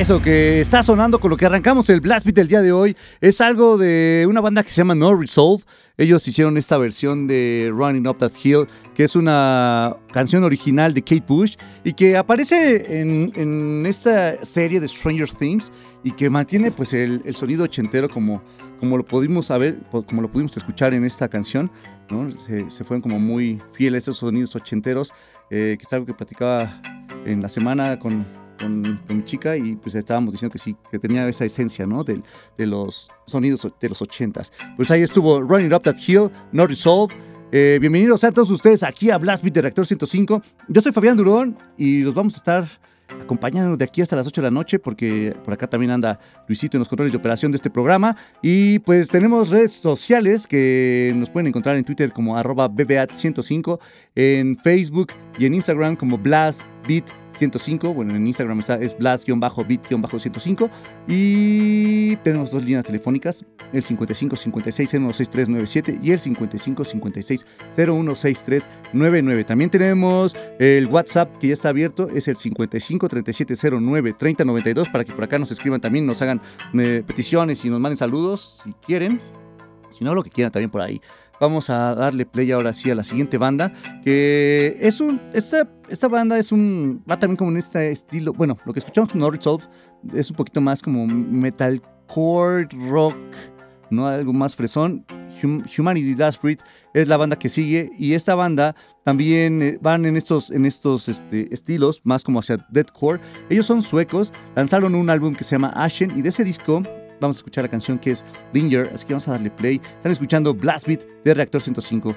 Eso que está sonando con lo que arrancamos el Blast Beat del día de hoy es algo de una banda que se llama No Resolve. Ellos hicieron esta versión de Running Up That Hill, que es una canción original de Kate Bush y que aparece en, esta serie de Stranger Things y que mantiene pues el, sonido ochentero como, como lo pudimos saber, como lo pudimos escuchar en esta canción. Se, fueron como muy fieles esos sonidos ochenteros, eh, que es algo que platicaba en la semana con, con, mi chica y pues estábamos diciendo que sí, que tenía esa esencia, ¿no? De, de los sonidos de los ochentas. Pues ahí estuvo Running Up That Hill, No Resolve. Eh, bienvenidos a todos ustedes aquí a Blast Beat de Reactor 105. Yo soy Fabián Durón y los vamos a estar acompañándonos de aquí hasta las 8 de la noche porque por acá también anda Luisito en los controles de operación de este programa y pues tenemos redes sociales que nos pueden encontrar en Twitter como arroba BBAT105, en Facebook y en Instagram como Blast Beat 105. Bueno, en Instagram está, es blast-bit-105. Y tenemos dos líneas telefónicas: el 55 56 016397 y el 55 56 016399. También tenemos el WhatsApp que ya está abierto: es el 55 37 09 3092 para que por acá nos escriban también, nos hagan eh, peticiones y nos manden saludos si quieren. Si no, lo que quieran también por ahí. Vamos a darle play ahora sí a la siguiente banda, que es un, esta, esta banda es un, va también como en este estilo, bueno, lo que escuchamos con No Resolve es un poquito más como metalcore, rock, ¿no? Algo más fresón. Humanity Last Breed es la banda que sigue y esta banda también eh, van en estos, en estos este, estilos, más como hacia deathcore. Ellos son suecos, lanzaron un álbum que se llama Ashen y de ese disco vamos a escuchar la canción que es Linger, así que vamos a darle play. Están escuchando Blast Beat de Reactor 105.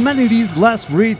Humanity's Last Breed,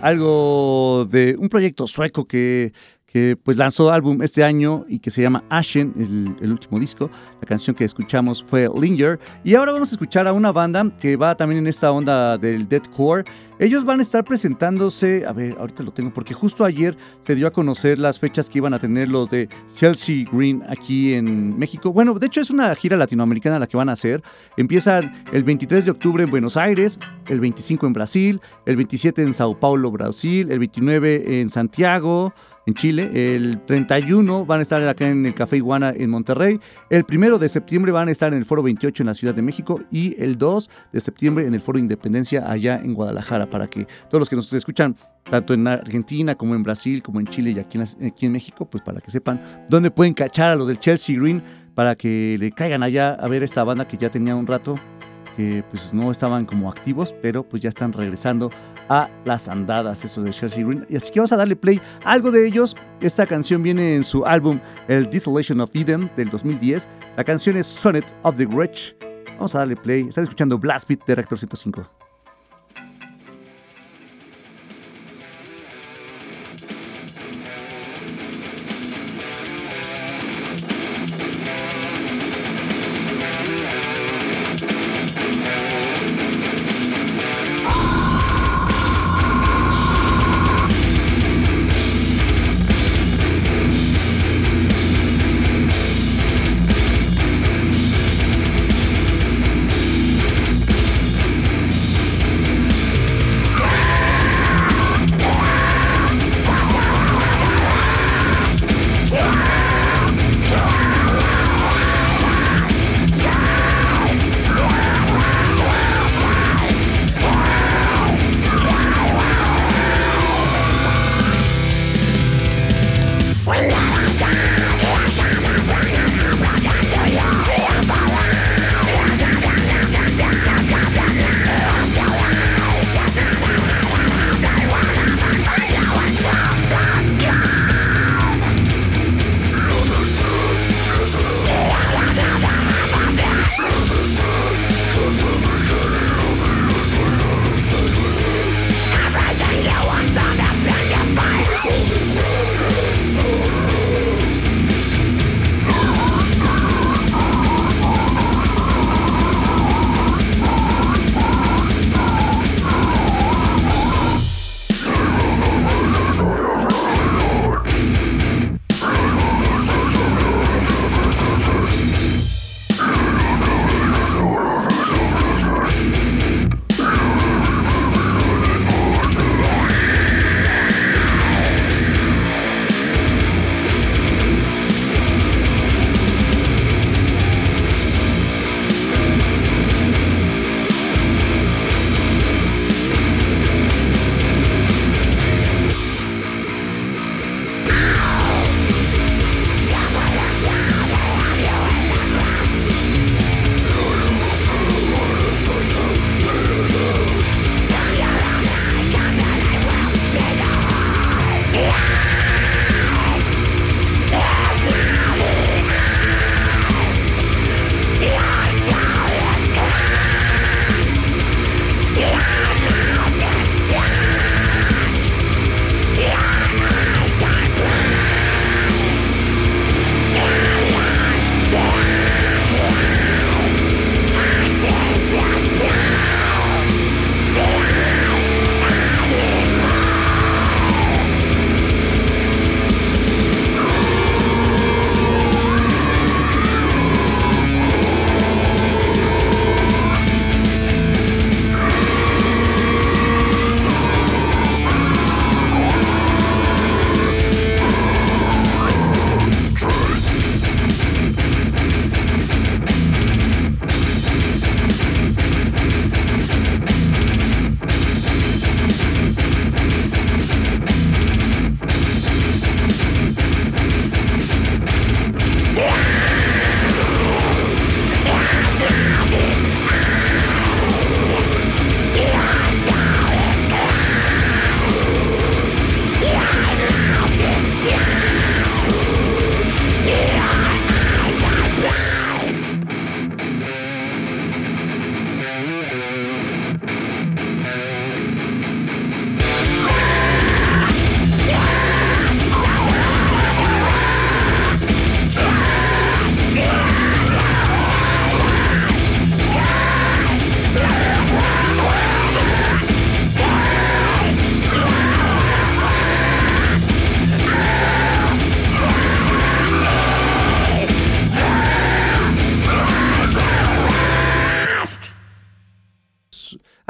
algo de un proyecto sueco que, que pues lanzó álbum este año y que se llama Ashen, el, último disco. La canción que escuchamos fue Linger. Y ahora vamos a escuchar a una banda que va también en esta onda del deathcore. Ellos van a estar presentándose, a ver, ahorita lo tengo, porque justo ayer se dio a conocer las fechas que iban a tener los de Chelsea Green aquí en México. Bueno, de hecho es una gira latinoamericana la que van a hacer. Empiezan el 23 de octubre en Buenos Aires, el 25 en Brasil, el 27 en Sao Paulo, Brasil, el 29 en Santiago en Chile. El 31 van a estar acá en el Café Iguana en Monterrey. El 1 de septiembre van a estar en el Foro 28 en la Ciudad de México. Y el 2 de septiembre en el Foro Independencia allá en Guadalajara. Para que todos los que nos escuchan, tanto en Argentina como en Brasil, como en Chile y aquí en, aquí en México, pues para que sepan dónde pueden cachar a los del Chelsea Green para que le caigan allá a ver esta banda que ya tenía un rato que pues no estaban como activos, pero pues ya están regresando a las andadas, eso de Chelsea Green. Y así que vamos a darle play algo de ellos. Esta canción viene en su álbum El Desolation of Eden del 2010. La canción es Sonnet of the Wretch. Vamos a darle play. Están escuchando Blast Beat de Reactor 105.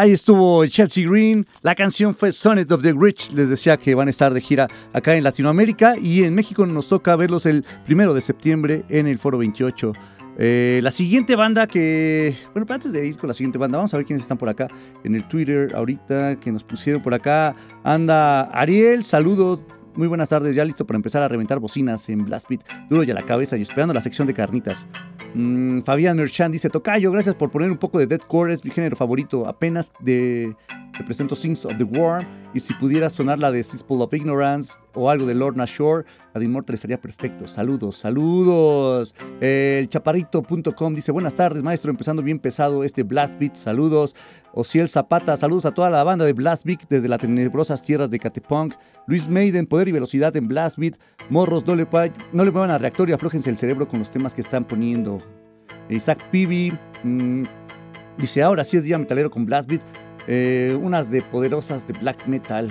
Ahí estuvo Chelsea Green. La canción fue Sonnet of the Rich. Les decía que van a estar de gira acá en Latinoamérica y en México nos toca verlos el primero de septiembre en el Foro 28. Eh, la siguiente banda que. Bueno, antes de ir con la siguiente banda, vamos a ver quiénes están por acá en el Twitter ahorita que nos pusieron por acá. Anda Ariel, saludos. Muy buenas tardes, ya listo para empezar a reventar bocinas en Blast Beat, duro ya la cabeza y esperando la sección de carnitas. Mm, Fabián Merchan dice, Tocayo, gracias por poner un poco de Deadcore, es mi género favorito. Apenas de, te presento Sings of the War y si pudieras sonar la de Cesspool of Ignorance o algo de Lorna Shore, la de Immortal estaría perfecto. Saludos, saludos. El chaparrito.com dice, buenas tardes, maestro, empezando bien pesado este Blast Beat, saludos. Ociel Zapata, saludos a toda la banda de Blast Beat desde las tenebrosas tierras de Catepunk. Luis Maiden, poder y velocidad en Blast Beat. Morros, no le, no le muevan al reactor y aflójense el cerebro con los temas que están poniendo. Isaac Pibi mm, dice, ahora sí es día metalero con Blast Beat. Eh, unas de poderosas de black metal.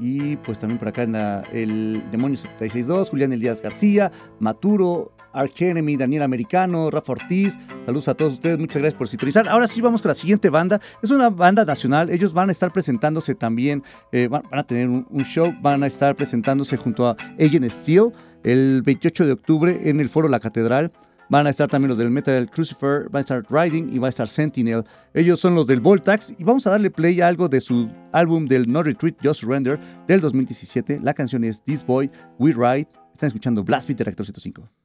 Y pues también por acá en el Demonio 762, Julián Elías García, Maturo, Arch Enemy, Daniel Americano, Rafa Ortiz. Saludos a todos ustedes, muchas gracias por sintonizar. Ahora sí vamos con la siguiente banda. Es una banda nacional. Ellos van a estar presentándose también, eh, van, a tener un, show, van a estar presentándose junto a Agent Steel el 28 de octubre en el Foro La Catedral. Van a estar también los del Metal Crucifer, va a estar Riding y va a estar Sentinel. Ellos son los del Voltax y vamos a darle play a algo de su álbum del No Retreat, Just Surrender del 2017. La canción es This Boy, We Ride. Están escuchando Blast Beat de Reactor 105.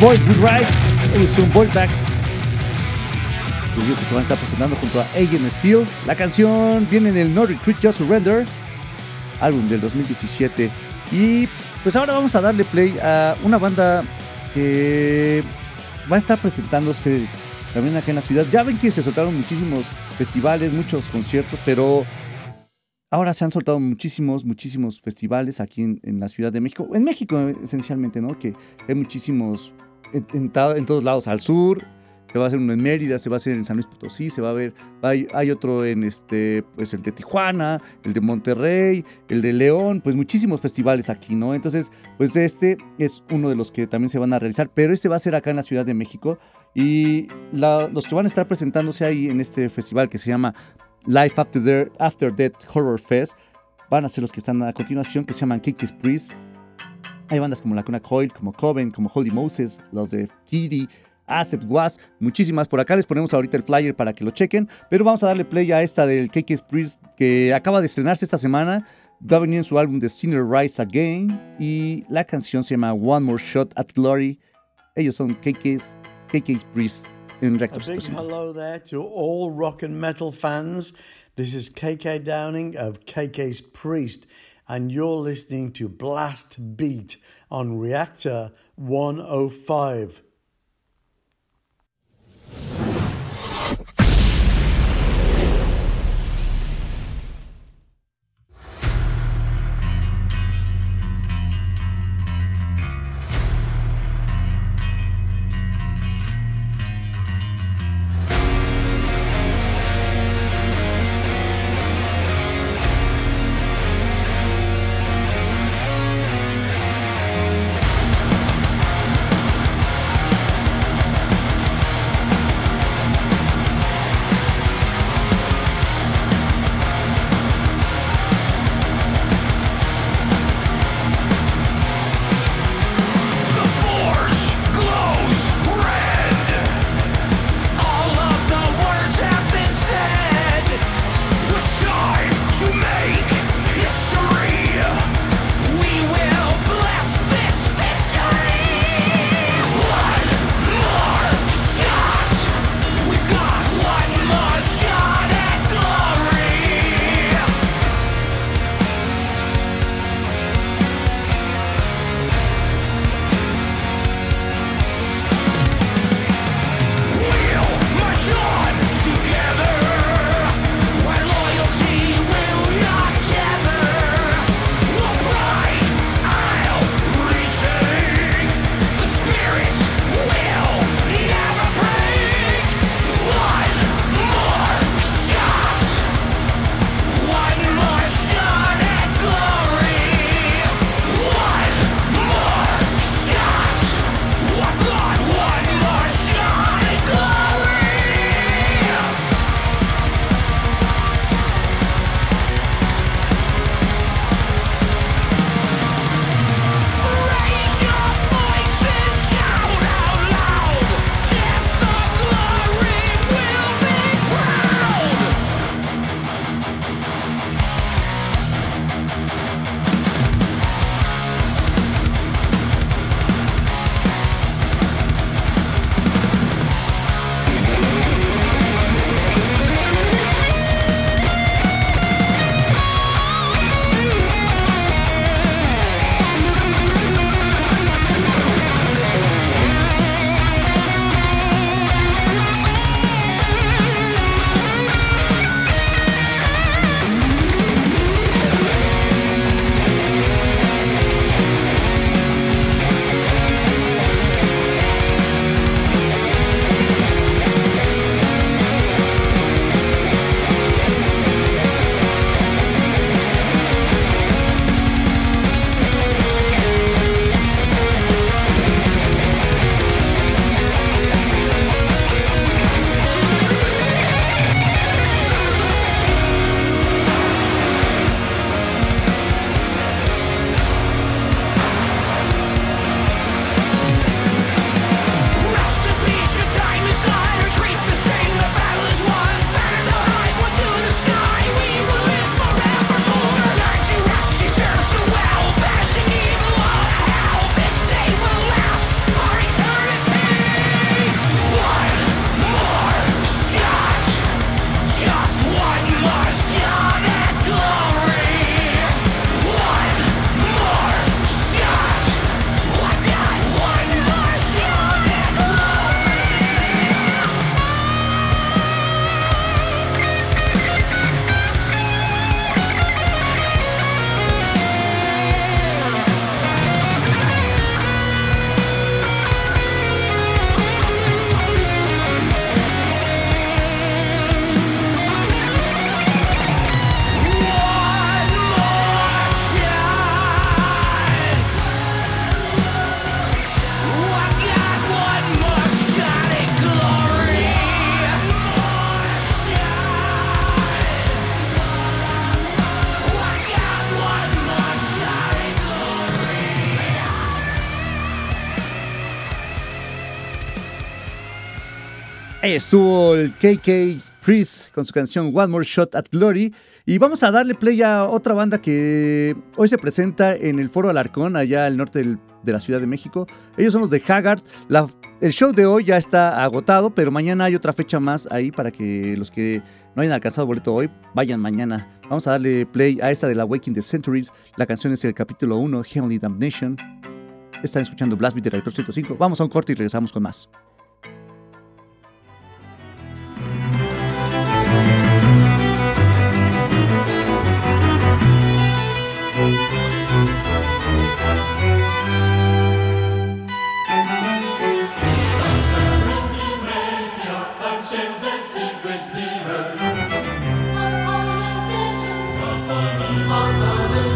Boy Good Ride. Ellos son Voltax. que se van a estar presentando junto a Agent Steel. La canción viene en el No Retreat Just Surrender, álbum del 2017. Y pues ahora vamos a darle play a una banda que va a estar presentándose también acá en la ciudad. Ya ven que se soltaron muchísimos festivales, muchos conciertos, pero ahora se han soltado muchísimos, muchísimos festivales aquí en, la Ciudad de México, en México esencialmente, ¿no? Que hay muchísimos en, todos lados, al sur, se va a hacer uno en Mérida, se va a hacer en San Luis Potosí, se va a ver, hay, otro en este, pues el de Tijuana, el de Monterrey, el de León, pues muchísimos festivales aquí, ¿no? Entonces, pues este es uno de los que también se van a realizar, pero este va a ser acá en la Ciudad de México y los que van a estar presentándose ahí en este festival que se llama Life After, After Death Horror Fest van a ser los que están a continuación, que se llaman Kiki's Priest. Hay bandas como La Cuna Coil, como Coven, como Holy Moses, los de Kitty, Acept Was, muchísimas por acá. Les ponemos ahorita el flyer para que lo chequen. Pero vamos a darle play a esta del KK's Priest que acaba de estrenarse esta semana. Va a venir en su álbum The Sinner Rise Again. Y la canción se llama One More Shot at Glory. Ellos son KK's, KK's Priest. in A big hello there to all rock and metal fans. This is KK Downing of KK's Priest, and you're listening to Blast Beat on Reactor 105. Estuvo el KK Priest con su canción One More Shot at Glory. Y vamos a darle play a otra banda que hoy se presenta en el Foro Alarcón, allá al norte de la Ciudad de México. Ellos son los de Haggard. el show de hoy ya está agotado, pero mañana hay otra fecha más ahí para que los que no hayan alcanzado boleto hoy vayan mañana. Vamos a darle play a esta de la Waking the Centuries. La canción es el capítulo 1, Heavenly Damnation. Están escuchando Blast Beat de Reactor 105. Vamos a un corte y regresamos con más. It's nearer. Our collocation, the funny.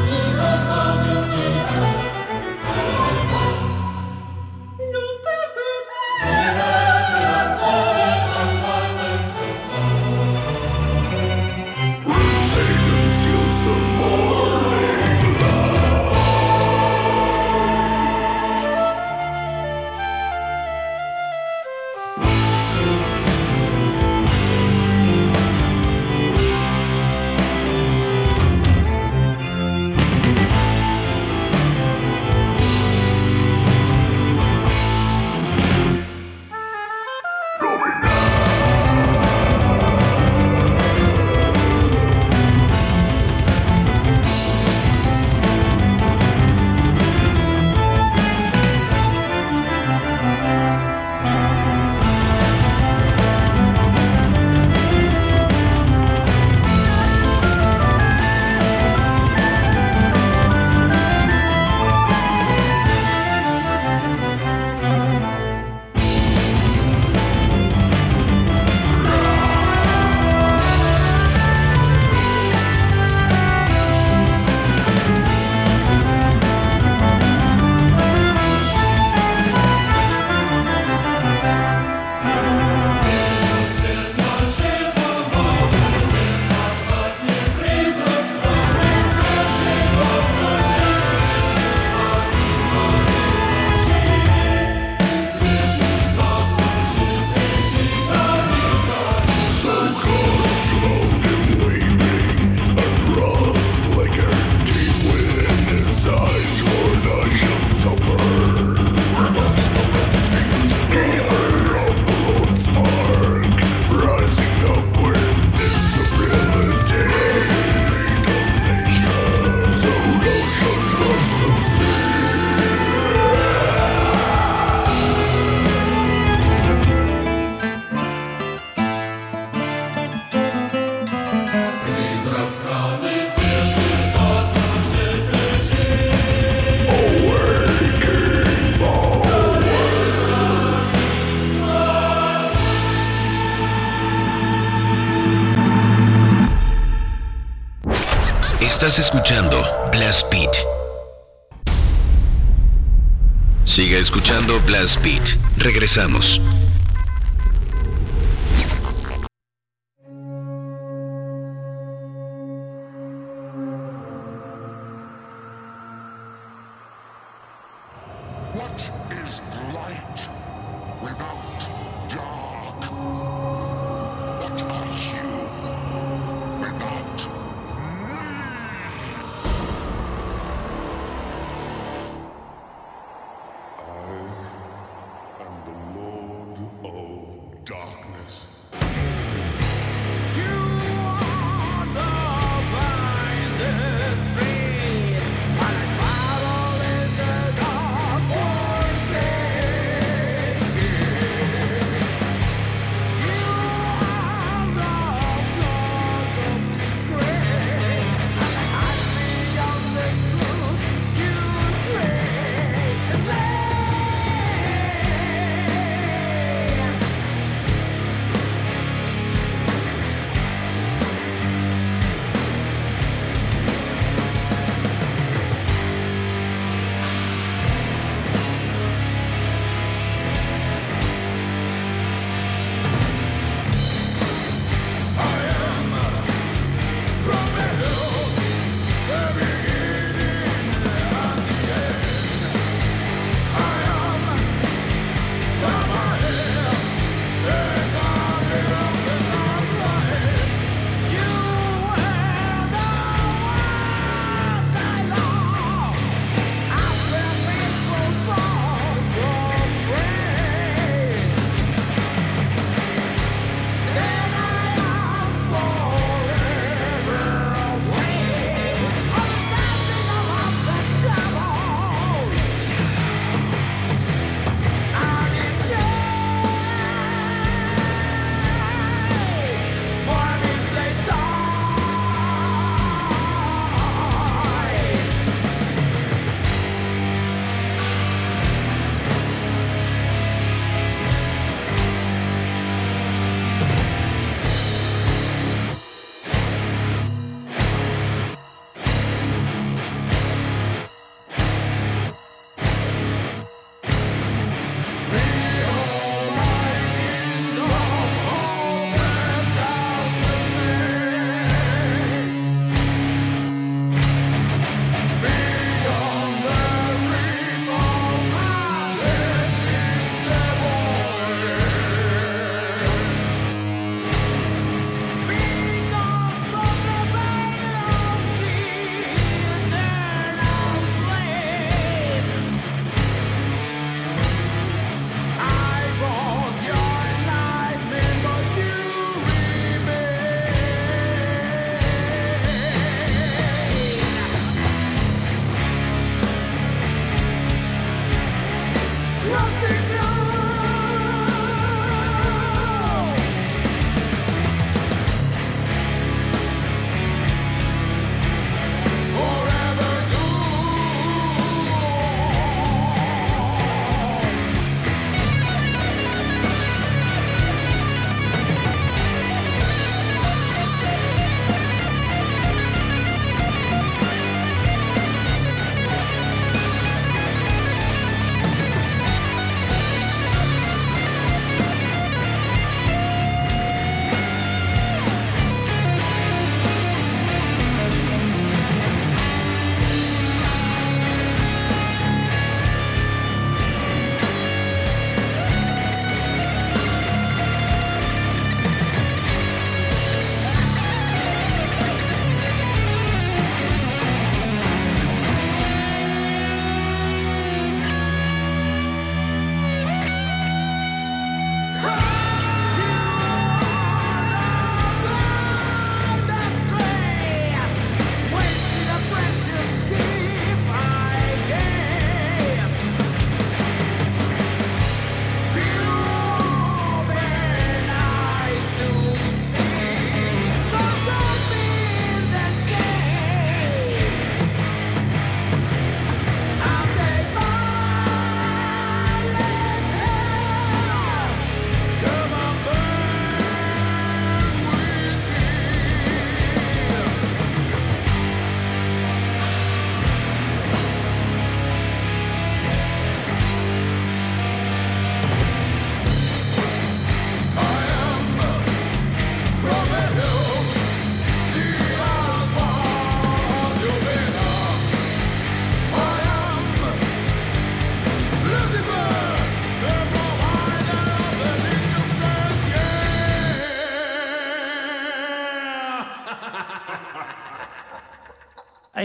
Estás escuchando Blast Beat. Sigue escuchando Blast Beat. Regresamos.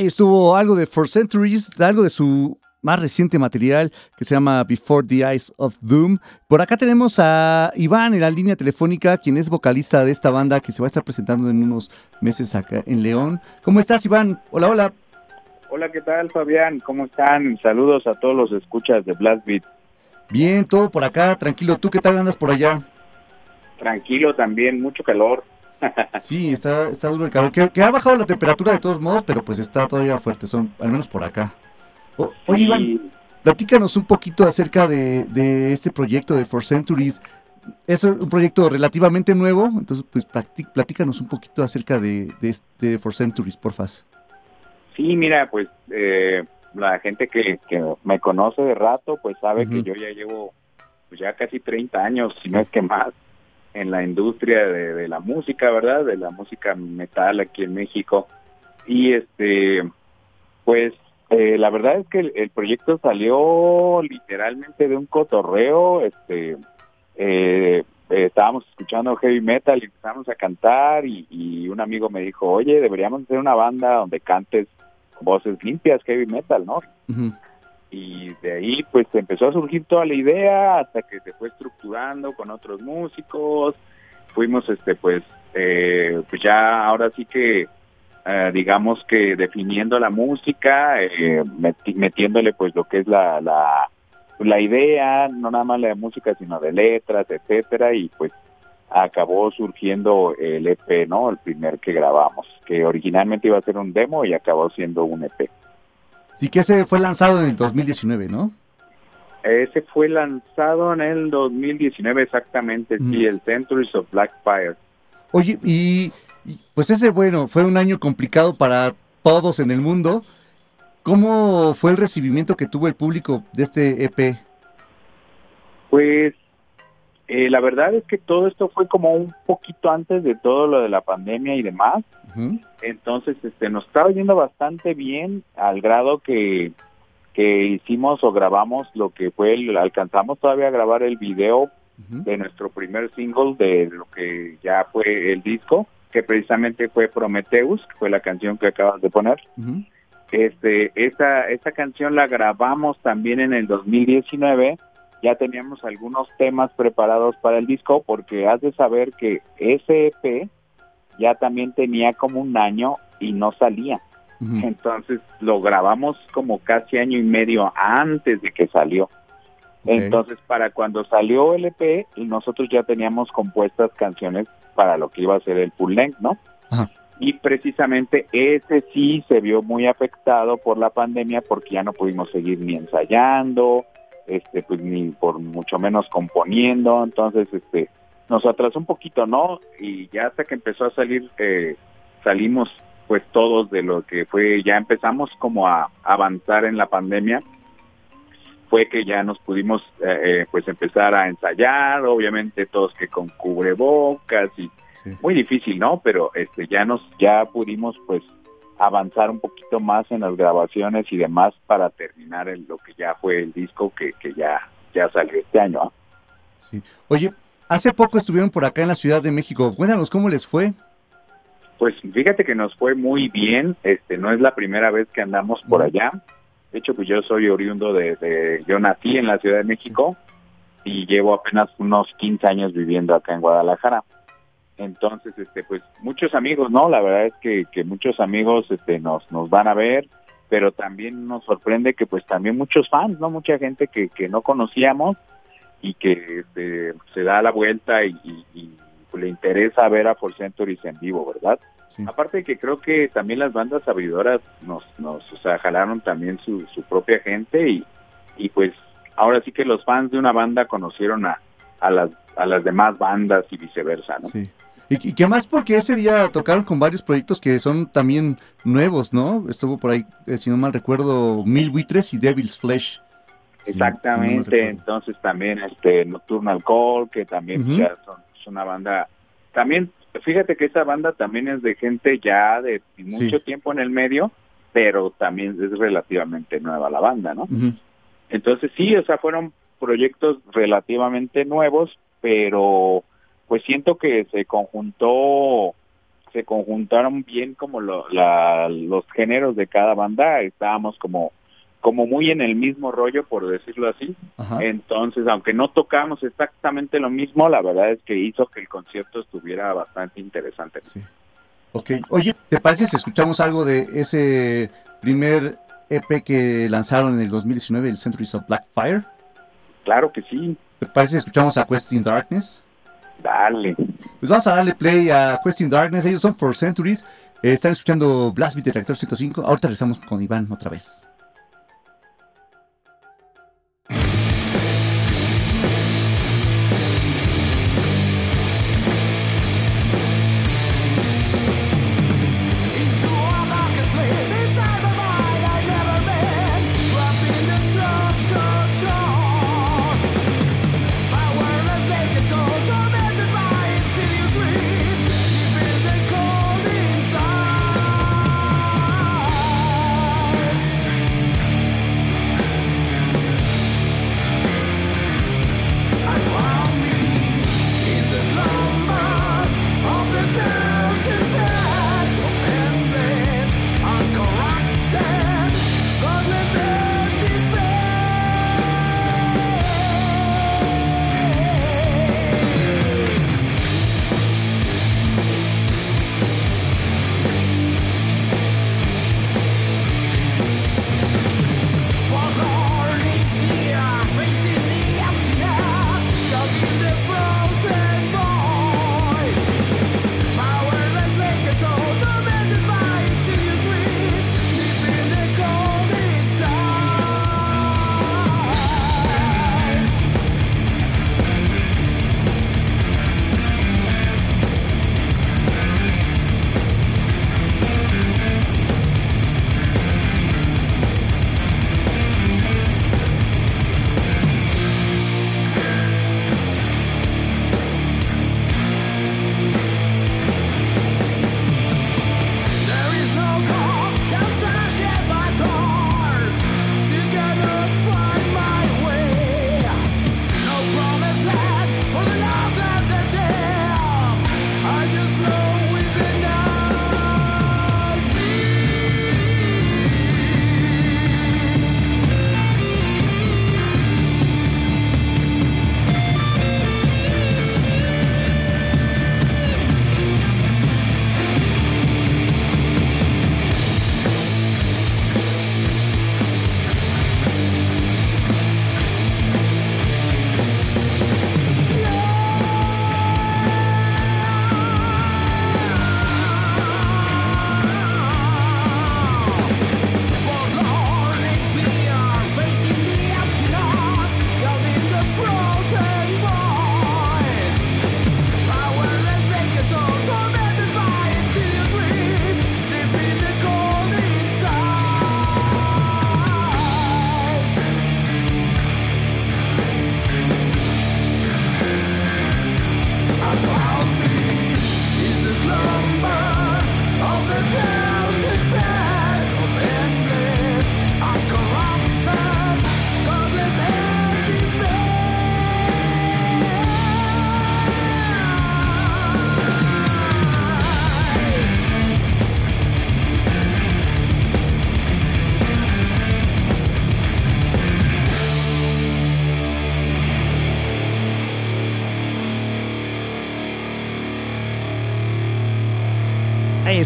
Ahí estuvo algo de For Centuries, algo de su más reciente material que se llama Before the Eyes of Doom. Por acá tenemos a Iván en la línea telefónica, quien es vocalista de esta banda que se va a estar presentando en unos meses acá en León. ¿Cómo estás, Iván? Hola, hola. Hola, ¿qué tal, Fabián? ¿Cómo están? Saludos a todos los escuchas de Blast Beat. Bien, todo por acá, tranquilo. ¿Tú qué tal andas por allá? Tranquilo también, mucho calor. Sí, está, está duro el calor. Que, ha bajado la temperatura de todos modos, pero pues está todavía fuerte, son al menos por acá. oye, Iván, platícanos un poquito acerca de, este proyecto de For Centuries. Es un proyecto relativamente nuevo, entonces pues platícanos un poquito acerca de, de este For Centuries, porfa. Sí, mira, pues eh, la gente que, me conoce de rato, pues sabe que yo ya llevo pues ya casi 30 años, si no es que más, en la industria de, la música, ¿verdad? De la música metal aquí en México. Y este, pues eh, la verdad es que el, proyecto salió literalmente de un cotorreo, este, eh, estábamos escuchando heavy metal y empezamos a cantar y, un amigo me dijo, oye, deberíamos hacer una banda donde cantes voces limpias, heavy metal, ¿no? Y de ahí pues empezó a surgir toda la idea hasta que se fue estructurando con otros músicos. Fuimos este pues, eh, pues ya ahora sí que eh, digamos que definiendo la música, eh, metiéndole pues lo que es la, la, la idea, no nada más la música, sino de letras, etcétera, y pues acabó surgiendo el EP, ¿no? El primer que grabamos, que originalmente iba a ser un demo y acabó siendo un EP. Sí, que ese fue lanzado en el 2019, ¿no? Ese fue lanzado en el 2019 exactamente, sí, el Centuries of Black Fire. Oye, y, pues ese, bueno, fue un año complicado para todos en el mundo. ¿Cómo fue el recibimiento que tuvo el público de este EP? Pues eh, la verdad es que todo esto fue como un poquito antes de todo lo de la pandemia y demás. Entonces, este, nos estaba yendo bastante bien al grado que, que hicimos o grabamos lo que fue, el, alcanzamos todavía a grabar el video de nuestro primer single de lo que ya fue el disco, que precisamente fue Prometheus, que fue la canción que acabas de poner. Este, esa, esa canción la grabamos también en el 2019 ya teníamos algunos temas preparados para el disco porque has de saber que ese EP ya también tenía como un año y no salía. Entonces lo grabamos como casi año y medio antes de que salió. Entonces para cuando salió el EP nosotros ya teníamos compuestas canciones para lo que iba a ser el full length, ¿no? Y precisamente ese sí se vio muy afectado por la pandemia porque ya no pudimos seguir ni ensayando, este pues ni por mucho menos componiendo, entonces este nos atrasó un poquito, ¿no? Y ya hasta que empezó a salir eh, salimos pues todos de lo que fue, ya empezamos como a avanzar en la pandemia, fue que ya nos pudimos eh, eh, pues empezar a ensayar, obviamente todos que con cubrebocas y muy difícil, ¿no? Pero este ya nos ya pudimos pues avanzar un poquito más en las grabaciones y demás para terminar lo que ya fue el disco que, ya, ya salió este año. ¿ah? Sí. Oye, hace poco estuvieron por acá en la Ciudad de México. Cuéntanos cómo les fue. Pues fíjate que nos fue muy bien. Este, no es la primera vez que andamos por allá. De hecho, pues yo soy oriundo de, de, yo nací en la Ciudad de México y llevo apenas unos 15 años viviendo acá en Guadalajara. Entonces, este, pues muchos amigos, ¿no? La verdad es que, que muchos amigos este, nos, nos van a ver, pero también nos sorprende que pues también muchos fans, ¿no? Mucha gente que, que no conocíamos y que este, se da la vuelta y, le interesa ver a For Centuries en vivo, ¿verdad? Aparte que creo que también las bandas sabidoras nos, nos o sea, jalaron también su, su propia gente y, y pues ahora sí que los fans de una banda conocieron a, a las, a las demás bandas y viceversa, ¿no? Sí. Y, qué más porque ese día tocaron con varios proyectos que son también nuevos, ¿no? Estuvo por ahí, eh, si no mal recuerdo, Mil Buitres y Devil's Flesh. Exactamente, entonces también este Nocturnal Call, que también ya son, es una banda, también, fíjate que esa banda también es de gente ya de mucho tiempo en el medio, pero también es relativamente nueva la banda, ¿no? Entonces sí, o sea, fueron proyectos relativamente nuevos, pero pues siento que se conjuntó se conjuntaron bien como lo, la, los géneros de cada banda, estábamos como como muy en el mismo rollo, por decirlo así. Entonces, aunque no tocamos exactamente lo mismo, la verdad es que hizo que el concierto estuviera bastante interesante. Sí. Ok, oye, ¿te parece si escuchamos algo de ese primer EP que lanzaron en el 2019, el Centuries of Blackfire? Claro que sí. ¿Te parece si escuchamos a Quest in Darkness? Dale. Pues vamos a darle play a Quest in Darkness, ellos son For Centuries, eh, están escuchando Blast Beat de Reactor 105, ahorita regresamos con Iván otra vez.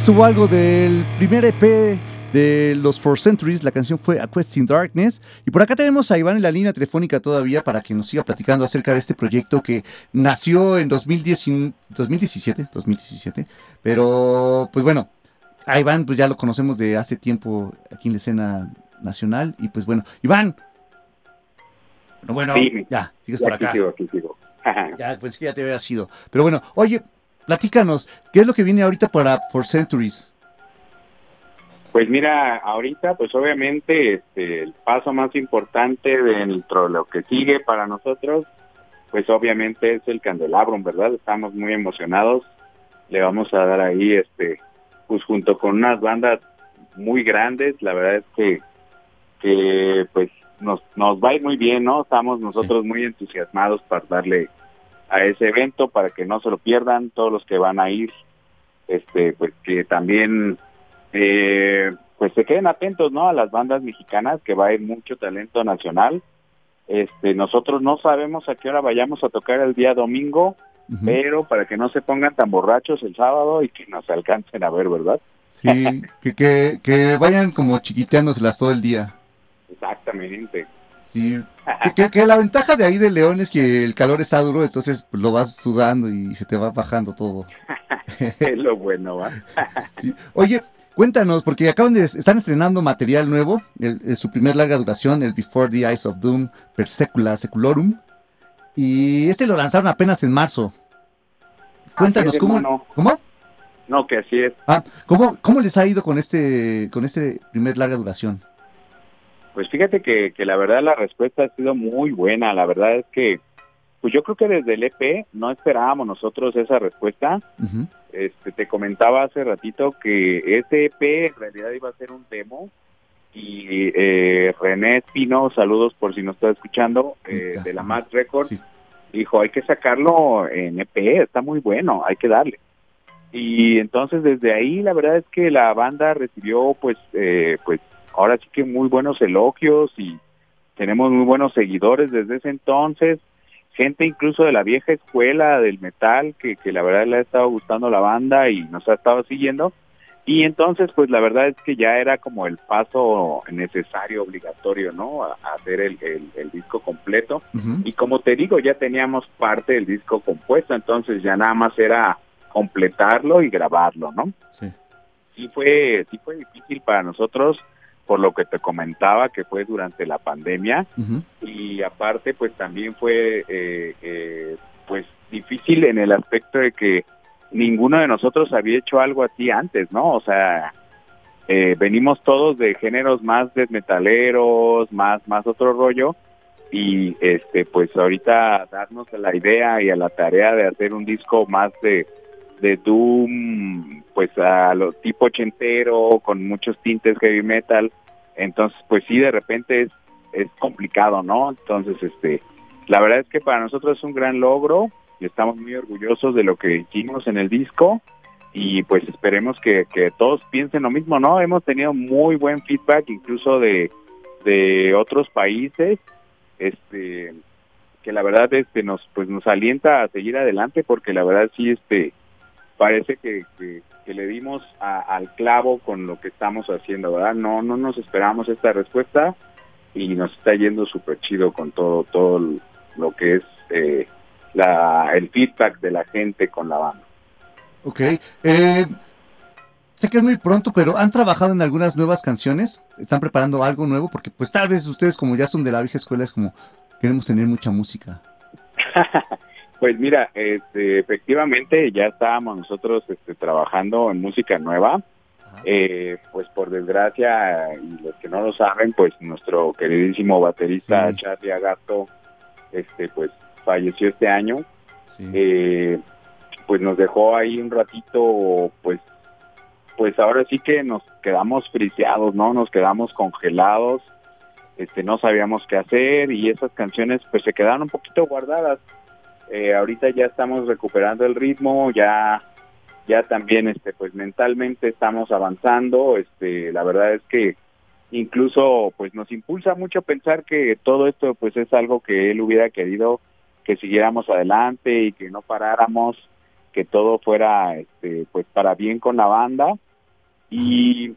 Estuvo algo del primer EP de los Four Centuries. La canción fue A Quest in Darkness. Y por acá tenemos a Iván en la línea telefónica todavía para que nos siga platicando acerca de este proyecto que nació en 2010, 2017, 2017. Pero, pues bueno, a Iván pues ya lo conocemos de hace tiempo aquí en la escena nacional. Y pues bueno, Iván. Bueno, ya, sigues por acá. ya, pues que ya te había sido. Pero bueno, oye, Platícanos, ¿qué es lo que viene ahorita para For Centuries? Pues mira, ahorita pues obviamente este, el paso más importante dentro de lo que sigue para nosotros, pues obviamente es el candelabro, ¿verdad? Estamos muy emocionados. Le vamos a dar ahí, este, pues junto con unas bandas muy grandes, la verdad es que, que pues nos, nos va a ir muy bien, ¿no? Estamos nosotros muy entusiasmados para darle a ese evento para que no se lo pierdan todos los que van a ir este, pues que también, eh, pues se queden atentos, ¿no? A las bandas mexicanas, que va a ir mucho talento nacional. Este, nosotros no sabemos a qué hora vayamos a tocar el día domingo, pero para que no se pongan tan borrachos el sábado y que nos alcancen a ver, ¿verdad? Sí, que, que, que vayan como chiquiteándoselas todo el día. Exactamente. Sí. Que, que, la ventaja de ahí de León es que el calor está duro, entonces lo vas sudando y se te va bajando todo. es lo bueno, ¿va? sí. Oye, cuéntanos, porque acaban de están estrenando material nuevo, el, su primer larga duración, el Before the Eyes of Doom, Per Secula Seculorum. Y este lo lanzaron apenas en marzo. Cuéntanos, ¿cómo? ¿Cómo? No, que así es. Ah, ¿cómo, ¿cómo les ha ido con este, con este primer larga duración? Pues fíjate que, que la verdad la respuesta ha sido muy buena. La verdad es que, pues yo creo que desde el EP no esperábamos nosotros esa respuesta. este, te comentaba hace ratito que ese EP en realidad iba a ser un demo y eh, René Espino, saludos por si nos está escuchando, eh, de la Mad Records, dijo, hay que sacarlo en EP, está muy bueno, hay que darle. Y entonces desde ahí la verdad es que la banda recibió pues, eh, pues ahora sí que muy buenos elogios y tenemos muy buenos seguidores desde ese entonces, gente incluso de la vieja escuela del metal que, que la verdad le ha estado gustando la banda y nos ha estado siguiendo y entonces, pues la verdad es que ya era como el paso necesario, obligatorio, ¿no? A, hacer el, el, disco completo. Y como te digo, ya teníamos parte del disco compuesto, entonces ya nada más era completarlo y grabarlo, ¿no? Sí. Sí fue, sí fue difícil para nosotros, por lo que te comentaba, que fue durante la pandemia. Y aparte, pues también fue, eh, eh, pues difícil en el aspecto de que ninguno de nosotros había hecho algo así antes, ¿no? O sea, eh, venimos todos de géneros más desmetaleros, más, más otro rollo, y este, pues ahorita darnos a la idea y a la tarea de hacer un disco más de, de Doom, pues a lo tipo ochentero, con muchos tintes heavy metal, entonces pues sí, de repente es, es complicado, ¿no? Entonces, este, la verdad es que para nosotros es un gran logro, y estamos muy orgullosos de lo que hicimos en el disco y pues esperemos que, todos piensen lo mismo, ¿no? Hemos tenido muy buen feedback incluso de, de otros países, este que la verdad este nos pues nos alienta a seguir adelante porque la verdad sí este parece que, que, le dimos al clavo con lo que estamos haciendo, ¿verdad? No no nos esperamos esta respuesta y nos está yendo súper chido con todo todo lo que es eh, la, el feedback de la gente con la banda. Ok. Eh, sé que es muy pronto, pero ¿han trabajado en algunas nuevas canciones? ¿Están preparando algo nuevo? Porque pues tal vez ustedes como ya son de la vieja escuela es como queremos tener mucha música. pues mira, este, efectivamente ya estábamos nosotros este, trabajando en música nueva. Eh, pues por desgracia, y los que no lo saben, pues nuestro queridísimo baterista Charlie Agato, este, pues falleció este año, eh, pues nos dejó ahí un ratito, pues, pues ahora sí que nos quedamos friseados, ¿no? Nos quedamos congelados, este, no sabíamos qué hacer y esas canciones pues se quedaron un poquito guardadas. Eh, ahorita ya estamos recuperando el ritmo, ya ya también este pues mentalmente estamos avanzando, este la verdad es que incluso pues nos impulsa mucho pensar que todo esto pues es algo que él hubiera querido que siguiéramos adelante y que no paráramos, que todo fuera este, pues para bien con la banda. Y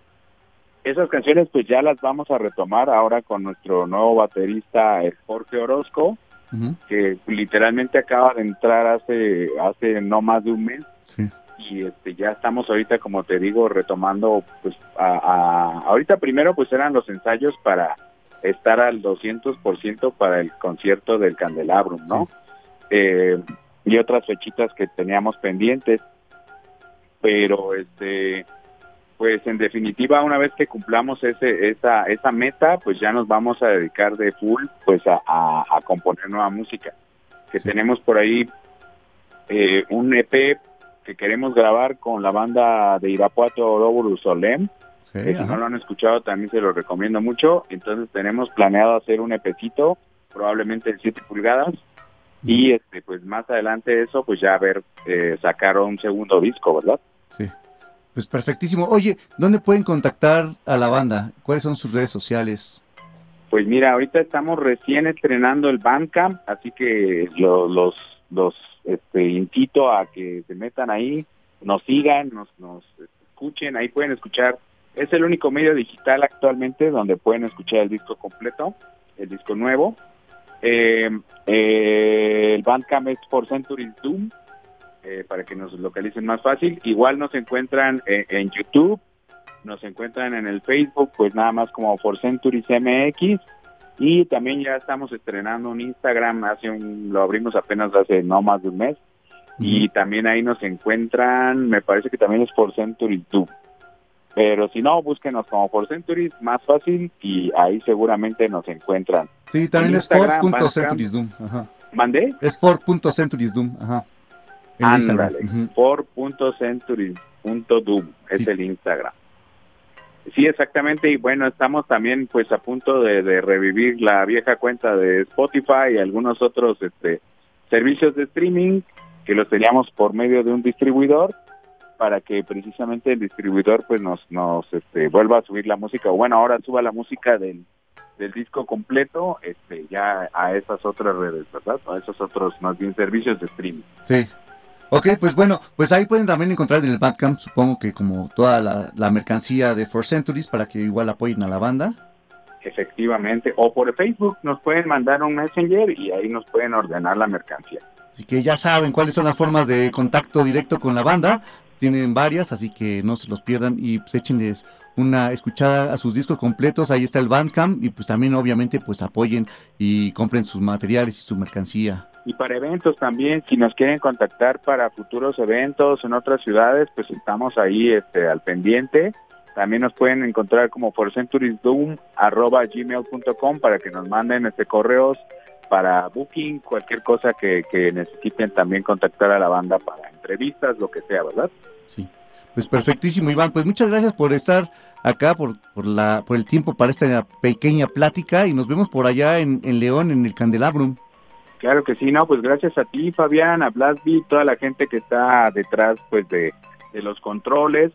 esas canciones pues ya las vamos a retomar ahora con nuestro nuevo baterista Jorge Orozco, que literalmente acaba de entrar hace hace no más de un mes. Y este ya estamos ahorita, como te digo, retomando pues a, ahorita primero pues eran los ensayos para estar al 200% para el concierto del Candelabrum, ¿no? Eh, y otras fechitas que teníamos pendientes. Pero este pues en definitiva una vez que cumplamos ese esa esa meta pues ya nos vamos a dedicar de full pues a, componer nueva música. Que tenemos por ahí eh, un EP que queremos grabar con la banda de Irapuato Oroburus Solem. Si no lo han escuchado también se lo recomiendo mucho. Entonces tenemos planeado hacer un EPcito probablemente de 7 pulgadas. Y este pues más adelante eso pues ya ver eh, sacar un segundo disco verdad sí Pues perfectísimo. Oye, ¿dónde pueden contactar a la banda? ¿Cuáles son sus redes sociales? Pues mira, ahorita estamos recién estrenando el Bandcamp, así que los, los, este, invito a que se metan ahí, nos sigan, nos, nos escuchen, ahí pueden escuchar. Es el único medio digital actualmente donde pueden escuchar el disco completo, el disco nuevo. Eh, eh, el Bandcamp es por Centuries Doom, eh, para que nos localicen más fácil. Igual nos encuentran en YouTube, nos encuentran en el Facebook, pues nada más como For Centuries MX. Y también ya estamos estrenando un Instagram, hace un, lo abrimos apenas hace no más de un mes. Y también ahí nos encuentran, me parece que también es For Centuries. Pero si no, búsquenos como For Centuries, más fácil, y ahí seguramente nos encuentran. Sí, también es For.centuriesdoom. ¿Mandé? Es For.centuriesdoom, ajá. Ándale, for.centuries.doom es el Instagram. Sí, exactamente, y bueno, estamos también pues a punto de, de, revivir la vieja cuenta de Spotify y algunos otros este, servicios de streaming que los teníamos por medio de un distribuidor para que precisamente el distribuidor pues nos nos este, vuelva a subir la música o bueno ahora suba la música del, del disco completo este ya a esas otras redes verdad a esos otros más bien servicios de streaming. Sí Ok, pues bueno, pues ahí pueden también encontrar en el Bandcamp, supongo que como toda la, la mercancía de Four Centuries para que igual apoyen a la banda. Efectivamente, o por Facebook nos pueden mandar un messenger y ahí nos pueden ordenar la mercancía. Así que ya saben cuáles son las formas de contacto directo con la banda tienen varias, así que no se los pierdan y pues échenles una escuchada a sus discos completos, ahí está el Bandcamp y pues también obviamente pues apoyen y compren sus materiales y su mercancía. Y para eventos también, si nos quieren contactar para futuros eventos en otras ciudades, pues estamos ahí este, al pendiente. También nos pueden encontrar como forcenturisdoom.gmail.com para que nos manden este correos para booking, cualquier cosa que, que necesiten también contactar a la banda para entrevistas, lo que sea, ¿verdad? Sí. Pues perfectísimo, Iván. Pues muchas gracias por estar acá, por, por, la, por el tiempo para esta pequeña plática y nos vemos por allá en, en León, en el Candelabrum. Claro que sí, no, pues gracias a ti, Fabián, a Blasby, toda la gente que está detrás pues de, de, los controles.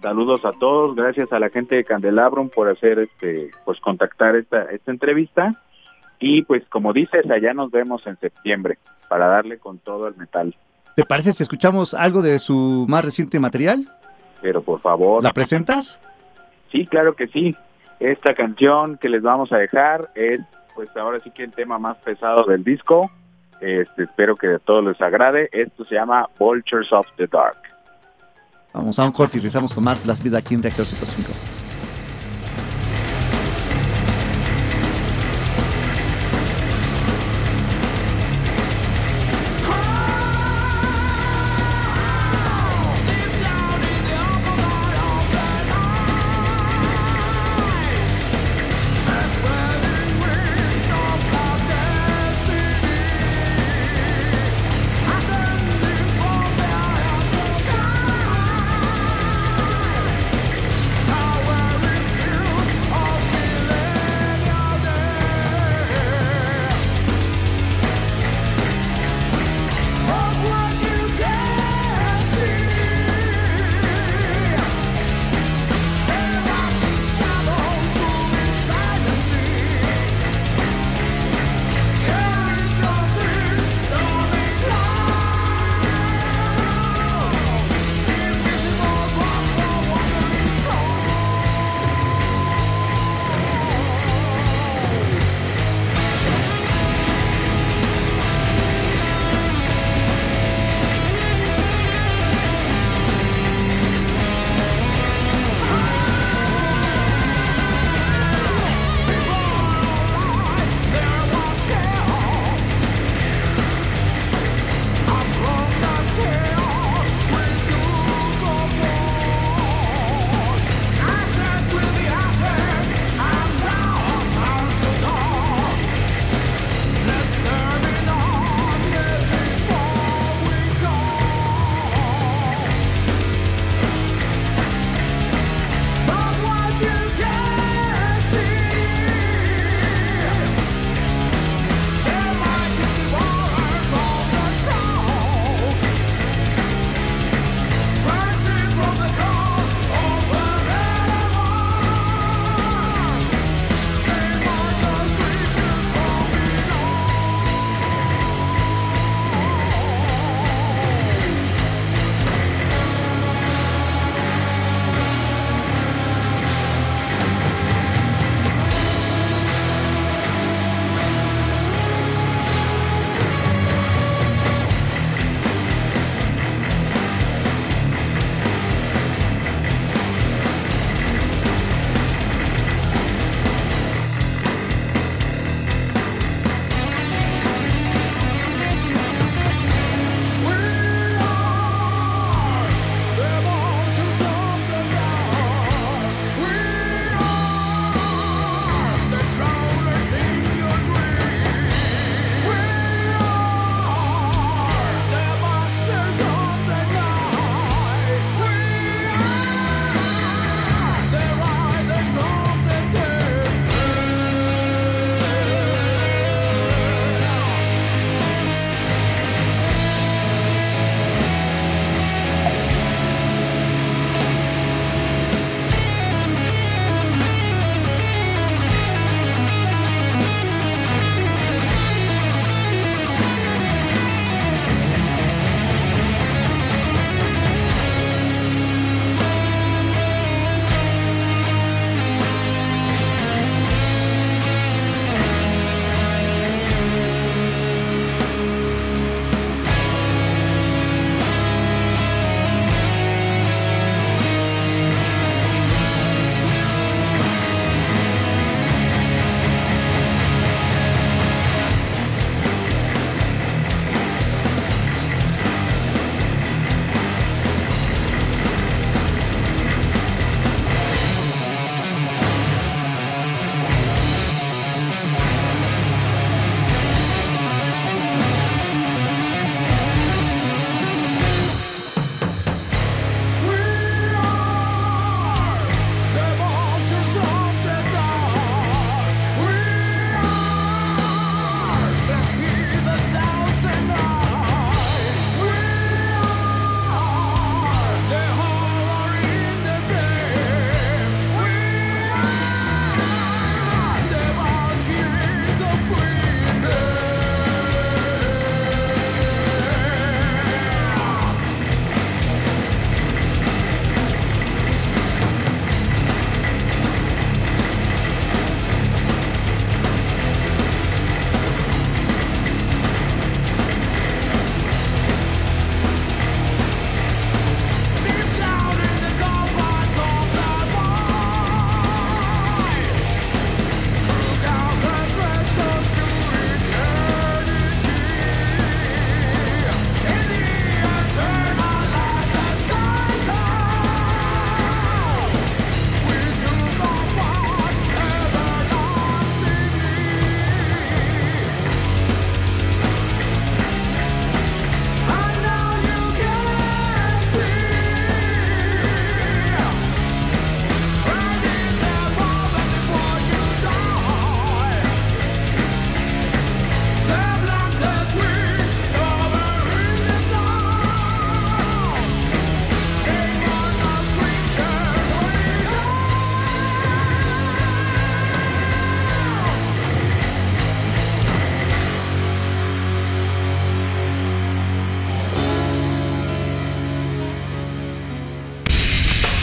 Saludos a todos, gracias a la gente de Candelabrum por hacer este, pues contactar esta, esta entrevista. Y pues como dices, allá nos vemos en septiembre para darle con todo el metal. ¿Te parece si escuchamos algo de su más reciente material? Pero por favor. ¿La presentas? Sí, claro que sí. Esta canción que les vamos a dejar es, pues ahora sí que el tema más pesado del disco. Este, espero que a todos les agrade. Esto se llama Vultures of the Dark. Vamos a un corte y regresamos con más Las Vidas aquí en Reactor 105.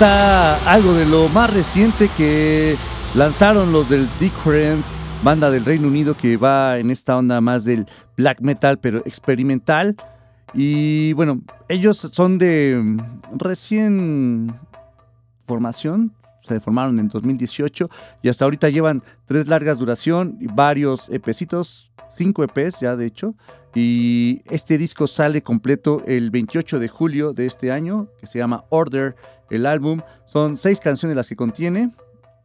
Está algo de lo más reciente que lanzaron los del Difference, banda del Reino Unido que va en esta onda más del black metal, pero experimental. Y bueno, ellos son de mm, recién formación, se formaron en 2018 y hasta ahorita llevan tres largas duración y varios EPcitos, cinco EPs ya de hecho. Y este disco sale completo el 28 de julio de este año, que se llama Order, el álbum. Son seis canciones las que contiene,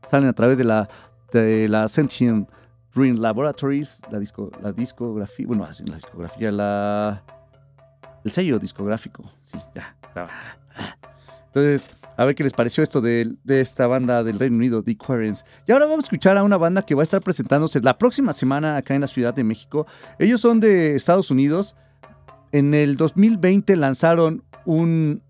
salen a través de la, de la Sentient Dream Laboratories, la, disco, la discografía, bueno, la discografía, la, el sello discográfico, sí, ya, Entonces, a ver qué les pareció esto de, esta banda del Reino Unido, The Quarrens. Y ahora vamos a escuchar a una banda que va a estar presentándose la próxima semana acá en la Ciudad de México. Ellos son de Estados Unidos. En el 2020 lanzaron un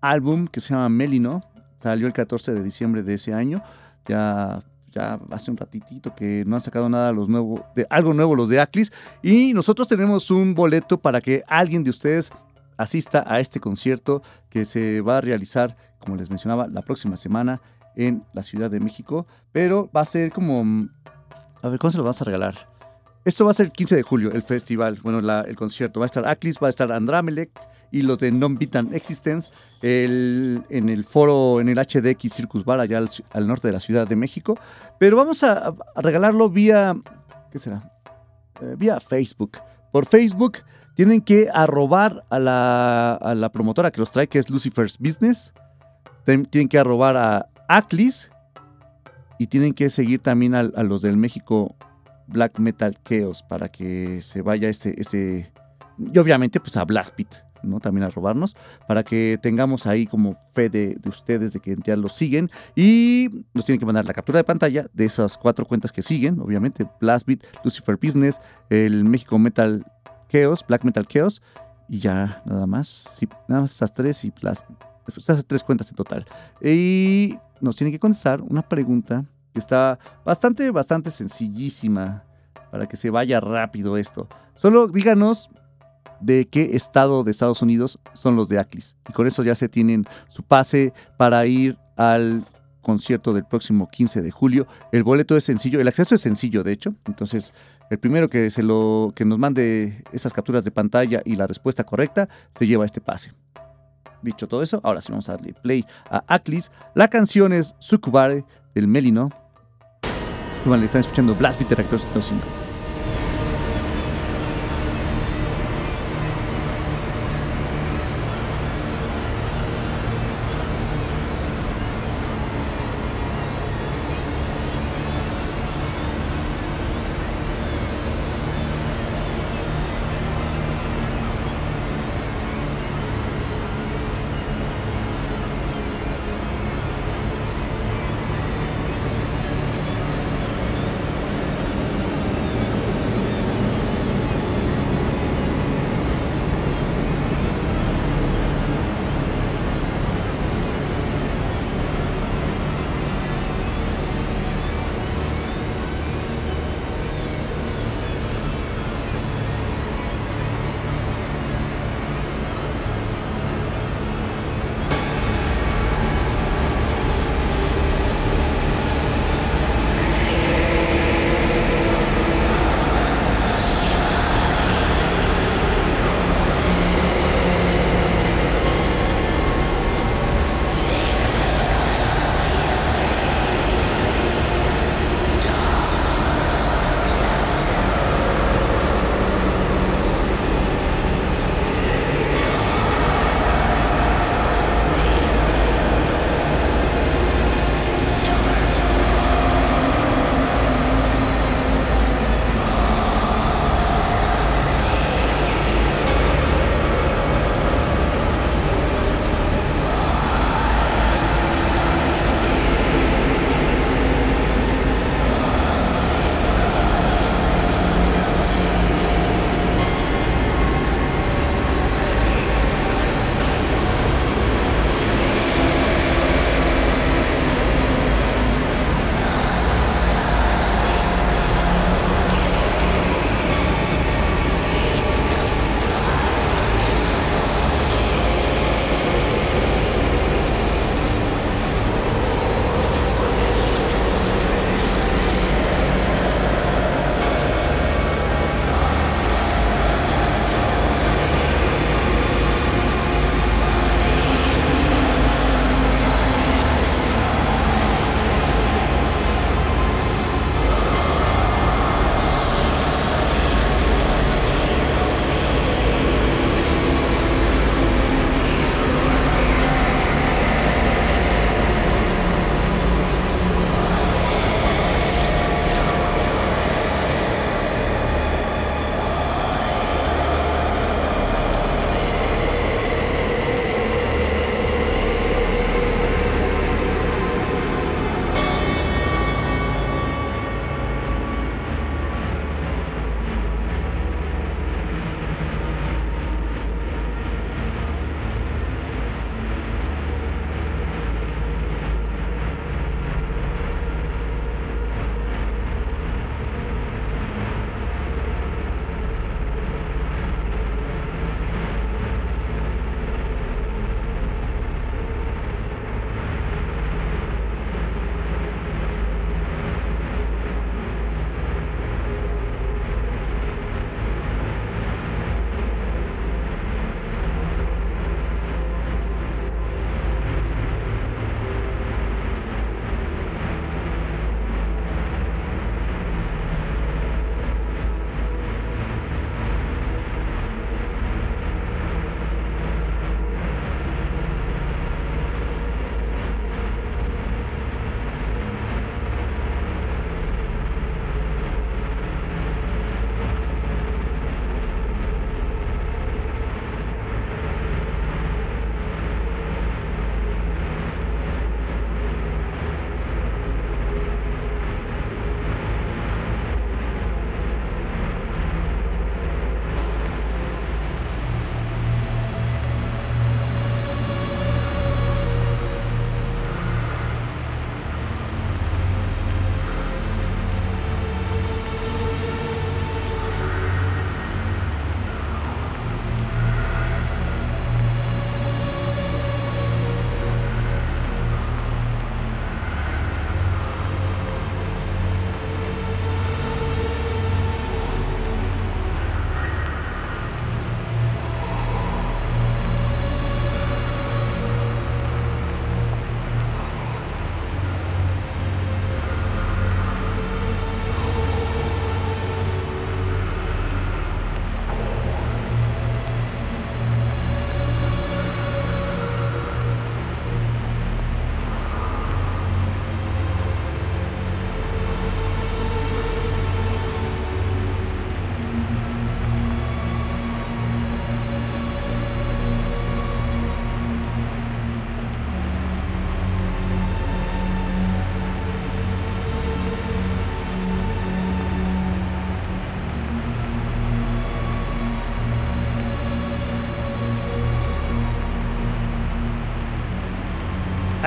álbum que se llama Melino. Salió el 14 de diciembre de ese año. Ya ya hace un ratitito que no han sacado nada los nuevos, de algo nuevo los de Aclis. Y nosotros tenemos un boleto para que alguien de ustedes asista a este concierto que se va a realizar, como les mencionaba, la próxima semana en la Ciudad de México. Pero va a ser como... Mm, a ver, ¿cómo se lo vas a regalar? Esto va a ser el 15 de julio, el festival, bueno, el concierto. Va a estar Aclis, va a estar Andramelec y los de Non-Beaten Existence el, en el foro, en el HDX Circus Bar, allá al, norte de la Ciudad de México. Pero vamos a, regalarlo vía, ¿qué será? Eh, vía Facebook. Por Facebook tienen que arrobar a la, a la promotora que los trae, que es Lucifer's Business. Tienen que arrobar a Aclis y tienen que seguir también a, los del México Black Metal Chaos para que se vaya este, ese y obviamente pues a Blastpit ¿no? También a robarnos, para que tengamos ahí como fe de, ustedes de que ya los siguen y nos tienen que mandar la captura de pantalla de esas cuatro cuentas que siguen, obviamente, Blastbeat, Lucifer Business, el México Metal Chaos, Black Metal Chaos y ya nada más, nada más esas tres y Blastbeat, esas tres cuentas en total. Y nos tienen que contestar una pregunta que está bastante, bastante sencillísima para que se vaya rápido esto. Solo díganos de qué estado de Estados Unidos son los de Aclis. Y con eso ya se tienen su pase para ir al concierto del próximo 15 de julio. El boleto es sencillo, el acceso es sencillo, de hecho. Entonces, el primero que, se lo, que nos mande esas capturas de pantalla y la respuesta correcta se lleva este pase. Dicho todo eso, ahora sí vamos a darle play a Aclis. La canción es Sukubare del Melino. le están escuchando Blast Beat Reactor 105.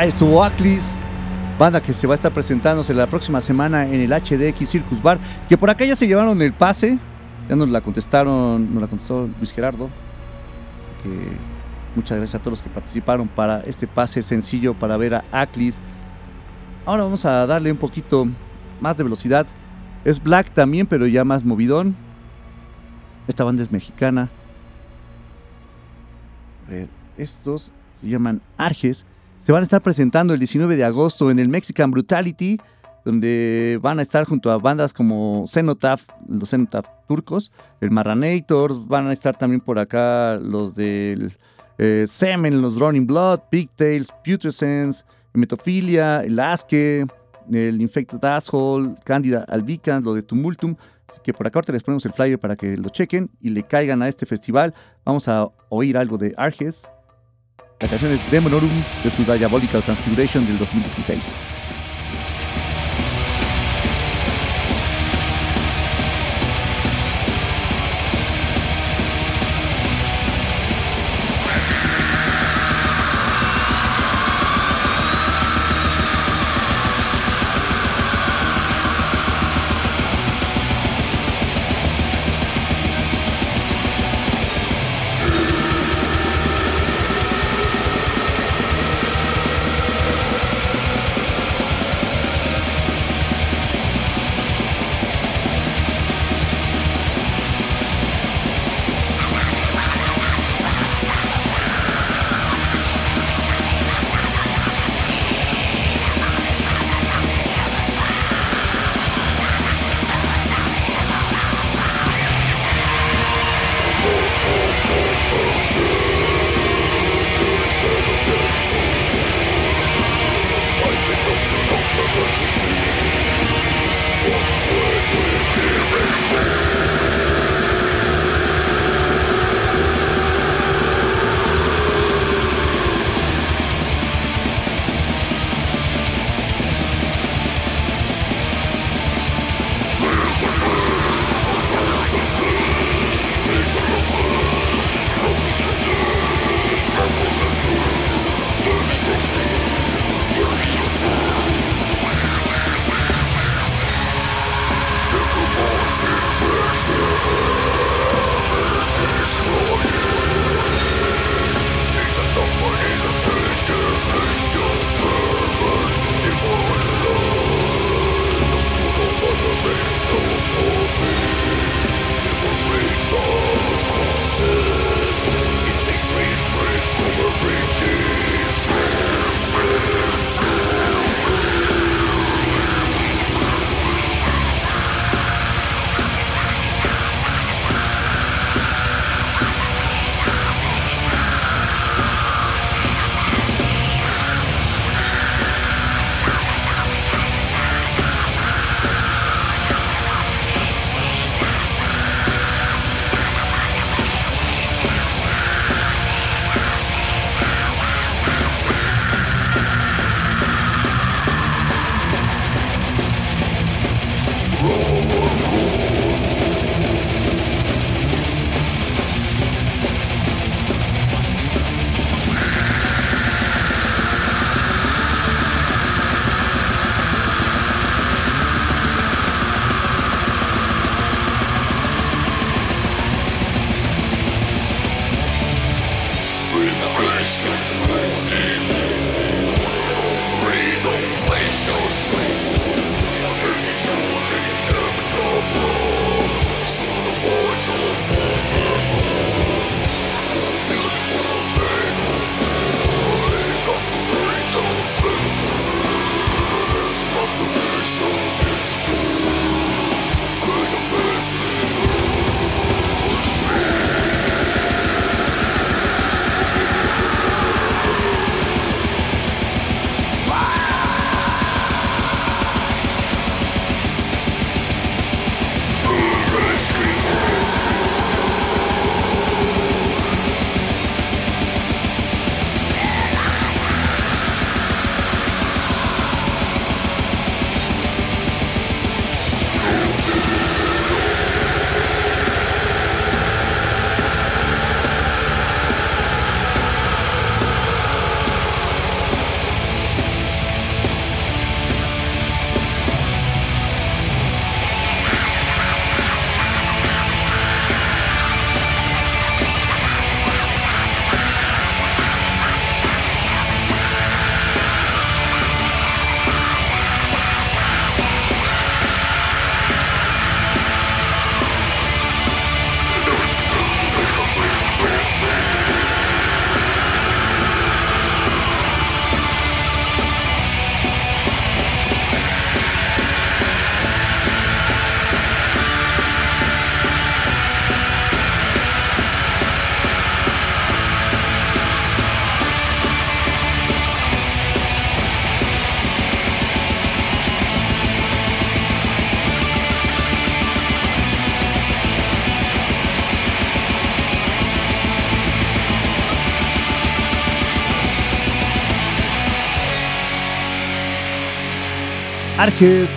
Ahí estuvo Aclis, banda que se va a estar presentándose la próxima semana en el HDX Circus Bar, que por acá ya se llevaron el pase, ya nos la contestaron, nos la contestó Luis Gerardo. que muchas gracias a todos los que participaron para este pase sencillo para ver a Aclis. Ahora vamos a darle un poquito más de velocidad. Es Black también, pero ya más movidón. Esta banda es mexicana. A ver, estos se llaman Arges. Se van a estar presentando el 19 de agosto en el Mexican Brutality, donde van a estar junto a bandas como Cenotaph, los Cenotaph turcos, el Marranator, van a estar también por acá los del eh, Semen, los Running Blood, Pigtails, Putrescence, Metophilia, el Aske, el Infected Asshole, Candida albicans, lo de Tumultum. Así que por acá ahorita les ponemos el flyer para que lo chequen y le caigan a este festival. Vamos a oír algo de Arges. La canción es Demonorum de su Diabolical Transfiguration del 2016. Arges,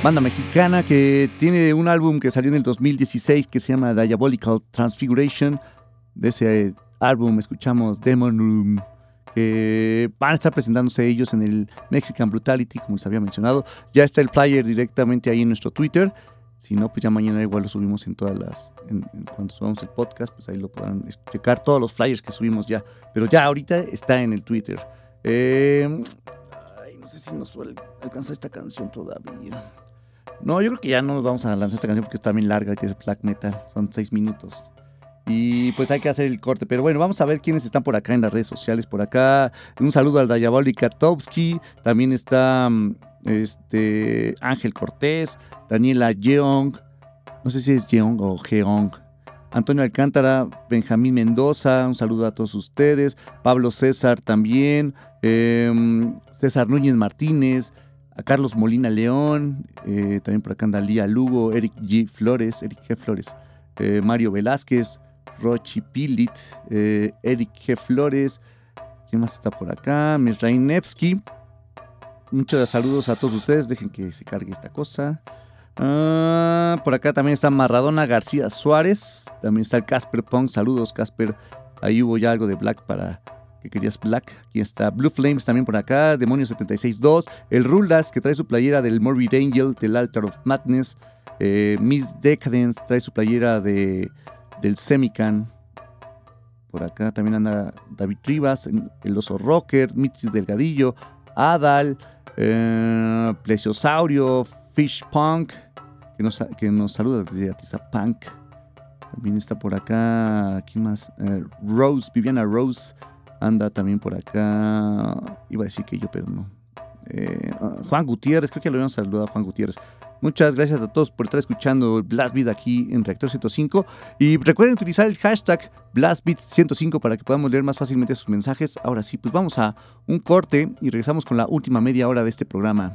banda mexicana que tiene un álbum que salió en el 2016 que se llama Diabolical Transfiguration. De ese álbum escuchamos Demon Room, van a estar presentándose ellos en el Mexican Brutality, como les había mencionado. Ya está el flyer directamente ahí en nuestro Twitter. Si no, pues ya mañana igual lo subimos en todas las. cuando subamos el podcast, pues ahí lo podrán checar todos los flyers que subimos ya. Pero ya ahorita está en el Twitter. Eh, sé si nos alcanza esta canción todavía. No, yo creo que ya no nos vamos a lanzar esta canción porque está bien larga, que es black metal. Son seis minutos. Y pues hay que hacer el corte. Pero bueno, vamos a ver quiénes están por acá en las redes sociales. Por acá, un saludo al Dayaboli Katowski. También está mm, este, Ángel Cortés, Daniela Jeong. No sé si es Jeong o Jeong. Antonio Alcántara, Benjamín Mendoza, un saludo a todos ustedes. Pablo César también. Em, César Núñez Martínez, a Carlos Molina León, eh, también por acá anda Lía Lugo, Eric G. Flores, Eric G. Flores, eh, Mario Velázquez, Rochi Pilit, eh, Eric G. Flores, ¿quién más está por acá? Misraín Nevsky. Muchos saludos a todos ustedes, dejen que se cargue esta cosa. Ah, por acá también está Maradona García Suárez, también está el Casper Pong, saludos Casper, ahí hubo ya algo de Black para que querías Black. Aquí está Blue Flames también por acá. Demonio 762. El Rulas que trae su playera del Morbid Angel, del Altar of Madness. Eh, Miss Decadence trae su playera de, del Semican. Por acá también anda David Rivas, el Oso Rocker, Mitch Delgadillo, Adal, eh, Plesiosaurio, Fish Punk, que nos, que nos saluda desde Atiza Punk. También está por acá, ¿quién más? Eh, Rose, Viviana Rose, anda también por acá. Iba a decir que yo, pero no. Eh, ah, Juan Gutiérrez, creo que lo habíamos saludado a Juan Gutiérrez. Muchas gracias a todos por estar escuchando BlastBeat aquí en Reactor 105. Y recuerden utilizar el hashtag BlastBeat105 para que podamos leer más fácilmente sus mensajes. Ahora sí, pues vamos a un corte y regresamos con la última media hora de este programa.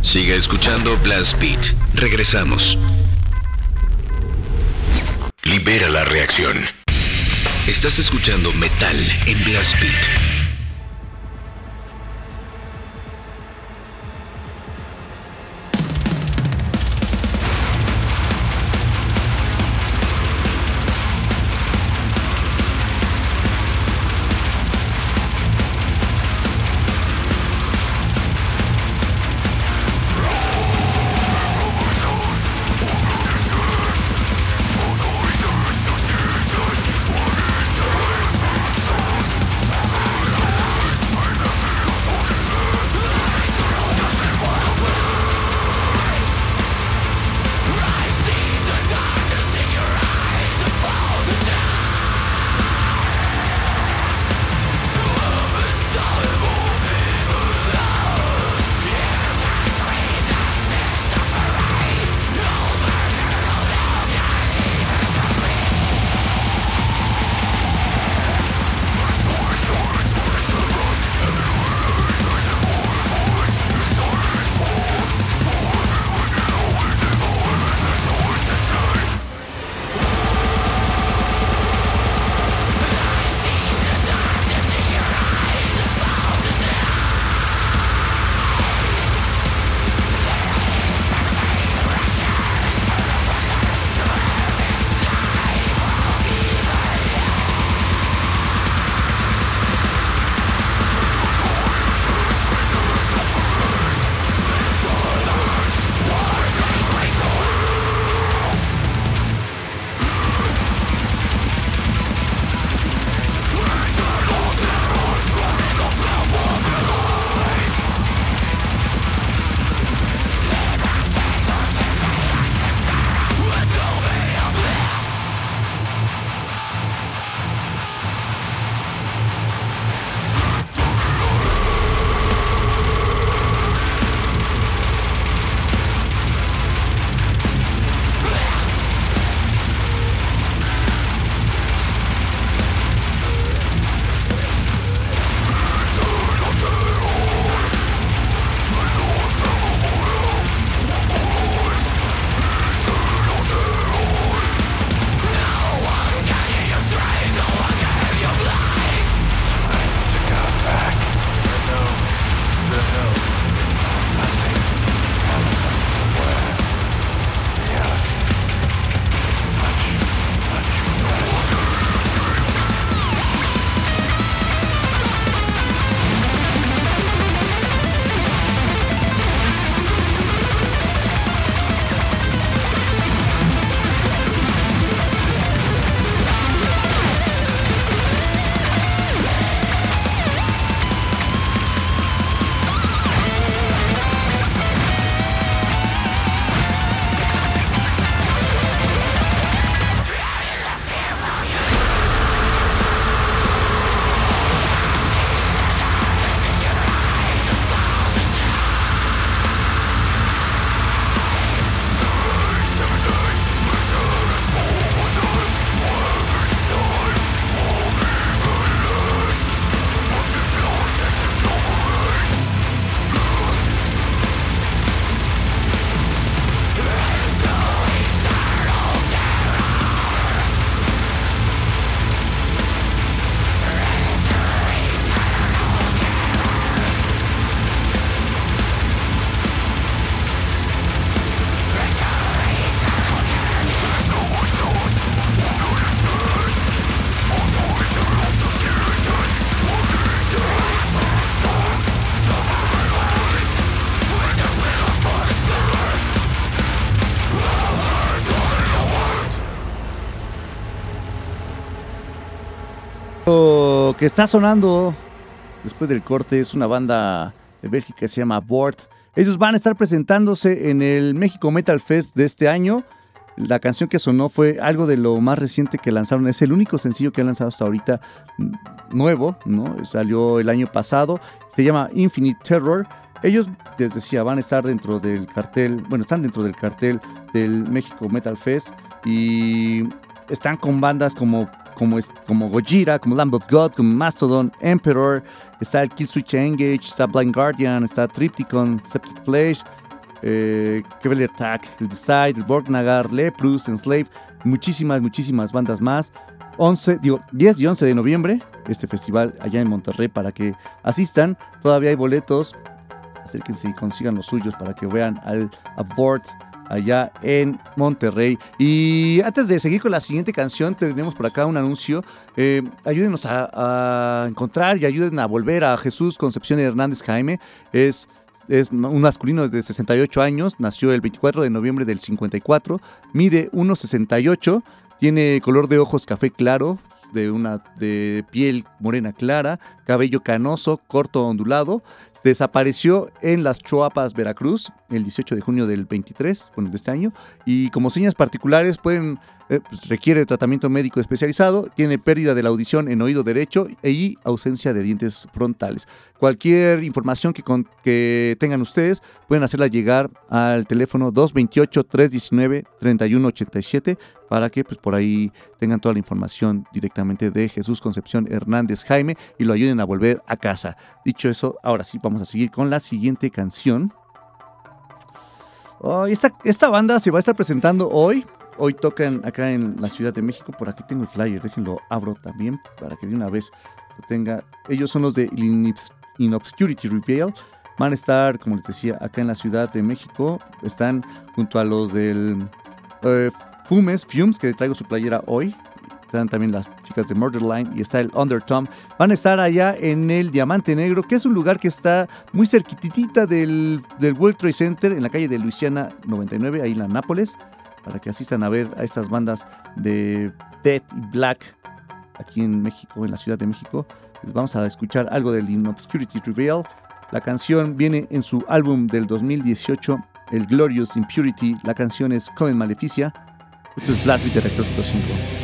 Siga escuchando Blast Beat. Regresamos. Libera la reacción. Estás escuchando Metal en Blast Beat. Que está sonando después del corte es una banda de Bélgica que se llama Board. Ellos van a estar presentándose en el México Metal Fest de este año. La canción que sonó fue algo de lo más reciente que lanzaron. Es el único sencillo que han lanzado hasta ahorita mm, nuevo, ¿no? Salió el año pasado. Se llama Infinite Terror. Ellos, les decía, van a estar dentro del cartel, bueno, están dentro del cartel del México Metal Fest y están con bandas como, como, como Gojira, como Lamb of God, como Mastodon, Emperor, está el Killswitch Engage, está Blind Guardian, está Tripticon, Septic Flesh, eh, Cavalier Attack, el Decide, el Borgnagar, Leprus, Enslave, muchísimas, muchísimas bandas más. 11, digo, 10 y 11 de noviembre, este festival allá en Monterrey para que asistan. Todavía hay boletos. Acérquense y consigan los suyos para que vean al Abort allá en Monterrey. Y antes de seguir con la siguiente canción, tenemos por acá un anuncio. Eh, ayúdenos a, encontrar y ayuden a volver a Jesús Concepción Hernández Jaime. Es es un masculino de 68 años, nació el 24 de noviembre del 54, mide 1,68, tiene color de ojos café claro, de una de piel morena clara, cabello canoso, corto ondulado. Desapareció en las Choapas, Veracruz, el 18 de junio del 23, bueno, de este año. Y como señas particulares pueden eh, pues, requiere tratamiento médico especializado, tiene pérdida de la audición en oído derecho y ausencia de dientes frontales. Cualquier información que, que tengan ustedes pueden hacerla llegar al teléfono 228-319-3187 para que pues, por ahí tengan toda la información directamente de Jesús Concepción Hernández Jaime y lo ayuden a volver a casa. Dicho eso, ahora sí vamos a seguir con la siguiente canción. Oh, esta, esta banda se va a estar presentando hoy Hoy tocan acá en la Ciudad de México. Por aquí tengo el flyer, déjenlo abro también para que de una vez lo tenga. Ellos son los de In Obscurity Reveal. Van a estar, como les decía, acá en la Ciudad de México. Están junto a los del eh, Fumes, Fumes, que traigo su playera hoy. Están también las chicas de Murderline y está el Undertone. Van a estar allá en el Diamante Negro, que es un lugar que está muy cerquitita del, del World Trade Center, en la calle de Luisiana 99, ahí en la Nápoles para que asistan a ver a estas bandas de Death y Black aquí en México, en la Ciudad de México. Les vamos a escuchar algo del In Obscurity Reveal. La canción viene en su álbum del 2018, el Glorious Impurity. La canción es Coven Maleficia. Esto es Blast Beat de Rector 5.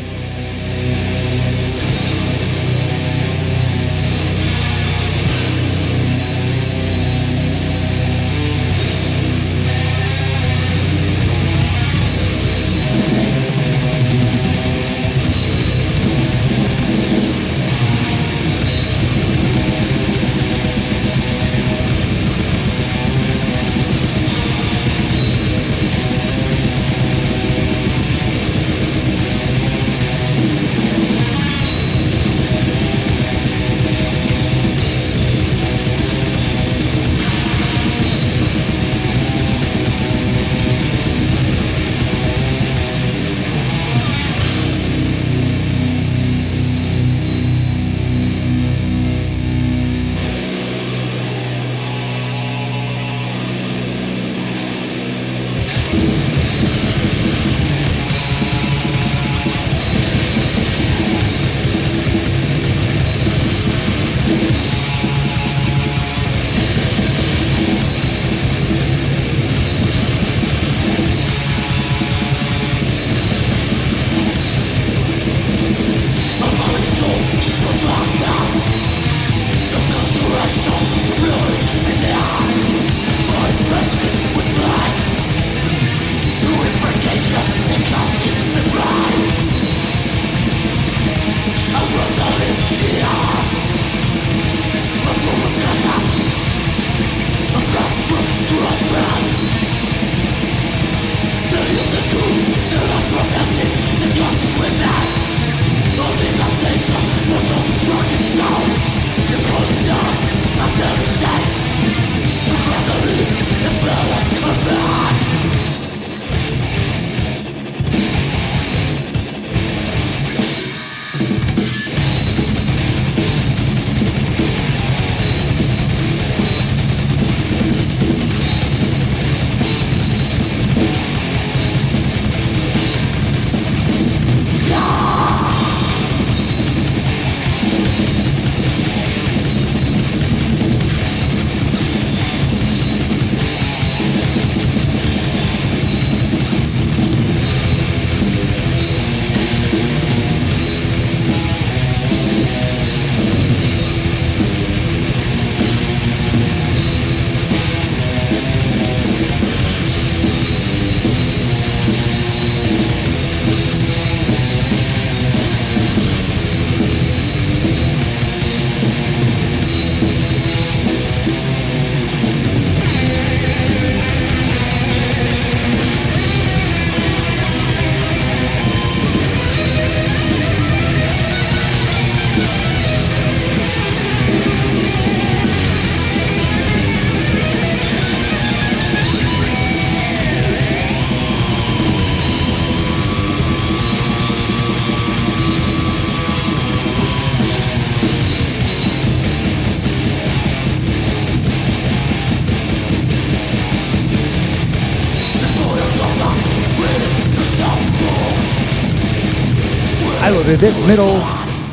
De death metal.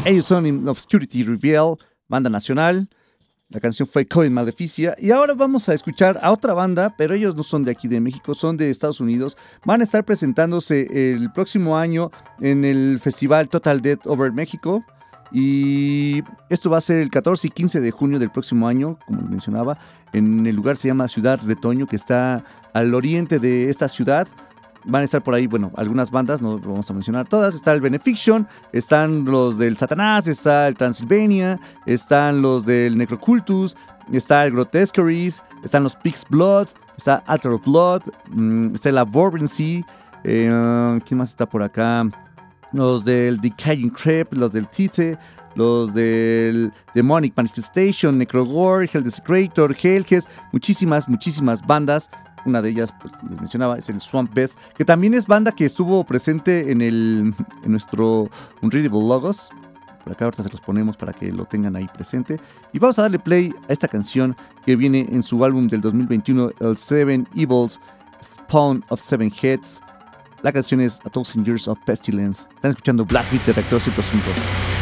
Ellos son in Obscurity Reveal, banda nacional. La canción fue Coin Maleficia. Y ahora vamos a escuchar a otra banda, pero ellos no son de aquí de México, son de Estados Unidos. Van a estar presentándose el próximo año en el festival Total Death Over México. Y esto va a ser el 14 y 15 de junio del próximo año, como mencionaba. En el lugar se llama Ciudad Retoño, que está al oriente de esta ciudad van a estar por ahí, bueno, algunas bandas, no vamos a mencionar todas. Está el Benefiction, están los del Satanás, está el Transylvania, están los del Necrocultus, está el Grotesqueries, están los Pig's Blood, está Alter of Blood, mm, está la Sea, eh, ¿quién más está por acá? Los del Decaying Crep, los del Tithe, los del Demonic Manifestation, Necrogore, Hell Desecrator, Hellges, muchísimas, muchísimas bandas una de ellas, pues les mencionaba, es el Swamp Best, que también es banda que estuvo presente en, el, en nuestro Unreadable Logos. Por acá ahorita se los ponemos para que lo tengan ahí presente. Y vamos a darle play a esta canción que viene en su álbum del 2021, el Seven Evils, Spawn of Seven Heads. La canción es A Thousand Years of Pestilence. Están escuchando Blast Beat de Reactor 105.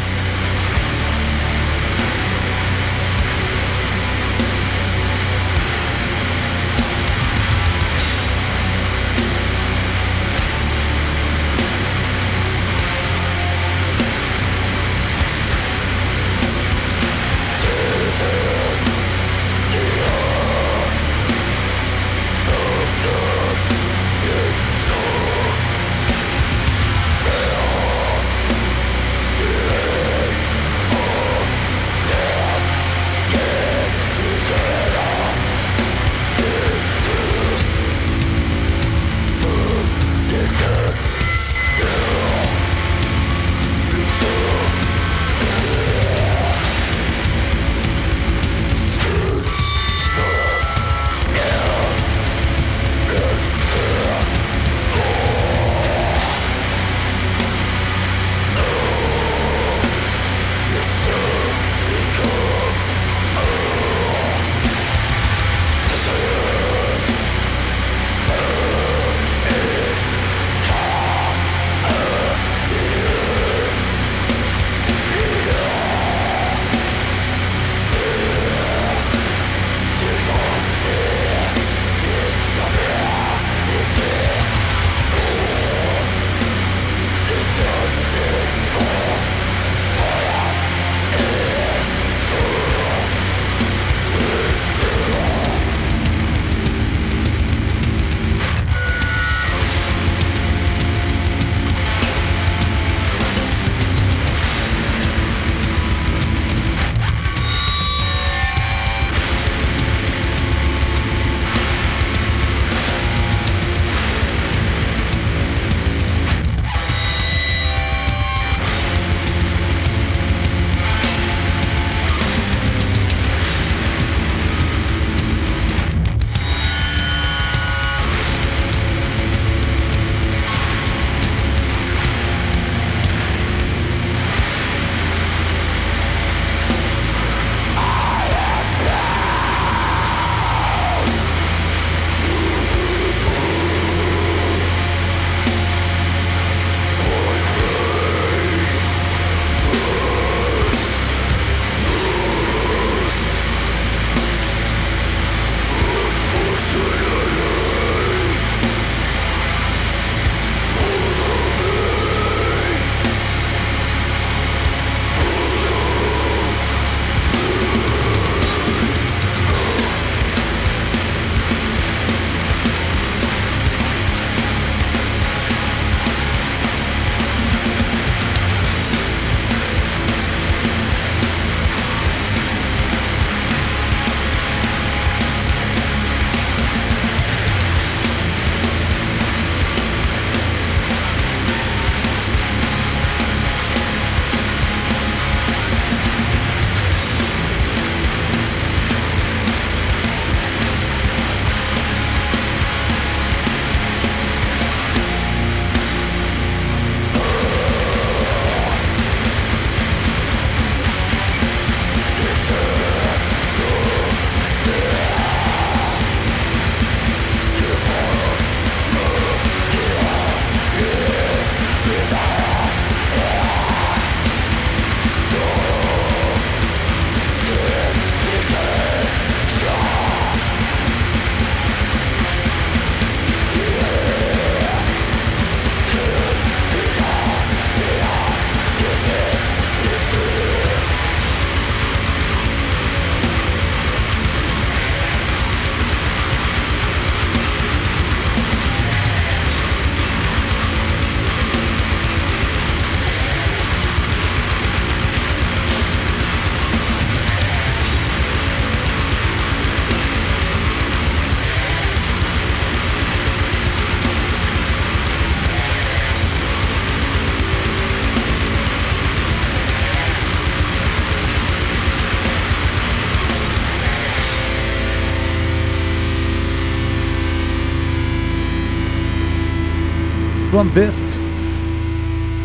Beast.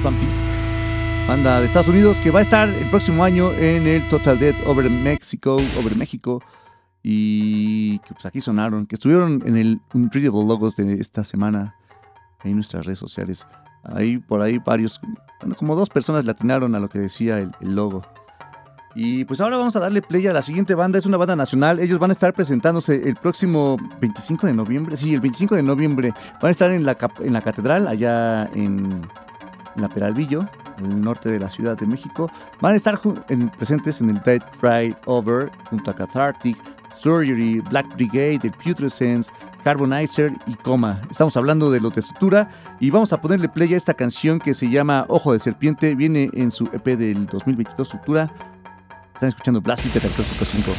Swamp Beast. Banda de Estados Unidos que va a estar el próximo año en el Total Dead Over Mexico, Over México. Y que pues aquí sonaron, que estuvieron en el Unreadable Logos de esta semana en nuestras redes sociales. Ahí por ahí varios, bueno, como dos personas le atinaron a lo que decía el logo. Y pues ahora vamos a darle play a la siguiente banda, es una banda nacional, ellos van a estar presentándose el próximo 25 de noviembre, sí, el 25 de noviembre, van a estar en la, en la catedral, allá en, la Peralvillo, en el norte de la Ciudad de México, van a estar en, presentes en el Dead Ride Over, junto a Cathartic, Surgery, Black Brigade, The Putrescence, Carbonizer y Coma. Estamos hablando de los de Sutura y vamos a ponerle play a esta canción que se llama Ojo de Serpiente, viene en su EP del 2022 Sutura. Están escuchando Blast Beat de 5.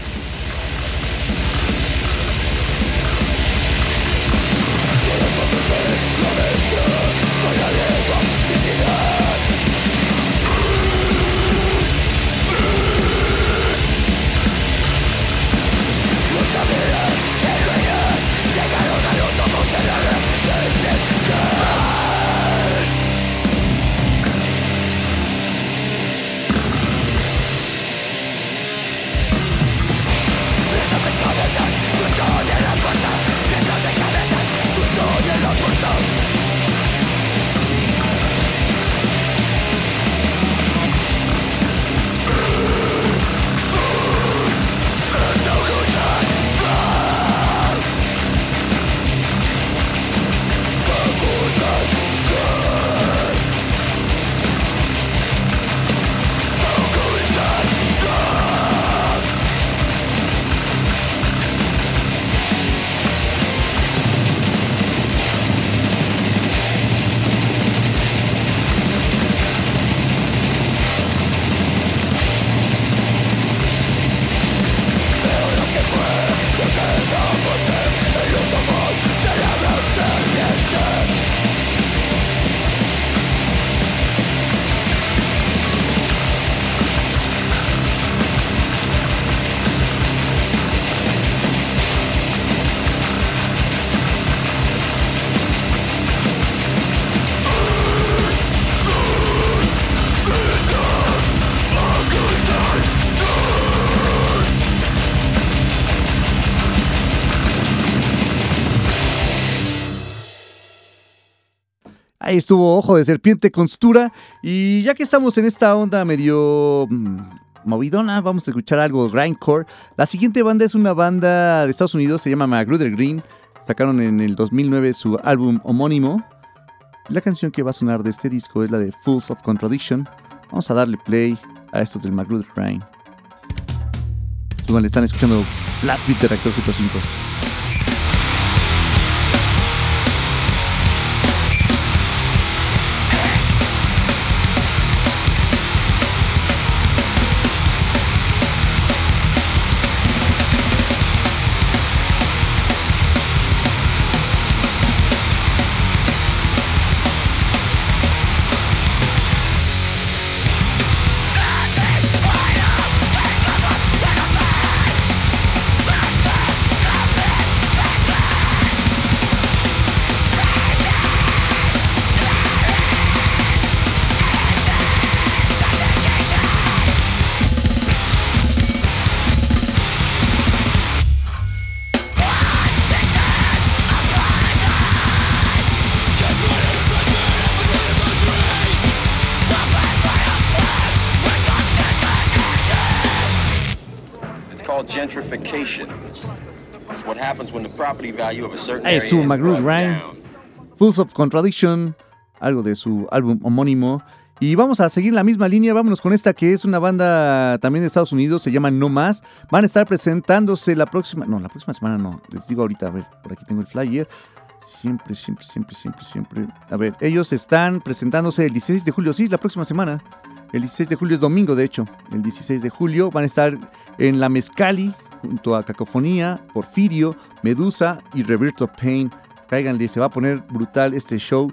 Ahí estuvo Ojo de Serpiente Constura. Y ya que estamos en esta onda medio mm, movidona, vamos a escuchar algo grindcore. La siguiente banda es una banda de Estados Unidos, se llama Magruder Green. Sacaron en el 2009 su álbum homónimo. La canción que va a sonar de este disco es la de Fools of Contradiction. Vamos a darle play a estos del Magruder Green. le están escuchando Last Beat de Reactor 105. Ahí estuvo McGrew Ryan, Fools of Contradiction, algo de su álbum homónimo. Y vamos a seguir la misma línea, vámonos con esta que es una banda también de Estados Unidos, se llama No Más. Van a estar presentándose la próxima, no, la próxima semana no, les digo ahorita, a ver, por aquí tengo el flyer. Siempre, siempre, siempre, siempre, siempre. A ver, ellos están presentándose el 16 de julio, sí, la próxima semana. El 16 de julio es domingo, de hecho. El 16 de julio van a estar en la Mezcali, junto a Cacofonía, Porfirio, Medusa y Reverto Pain. Cáiganle, se va a poner brutal este show.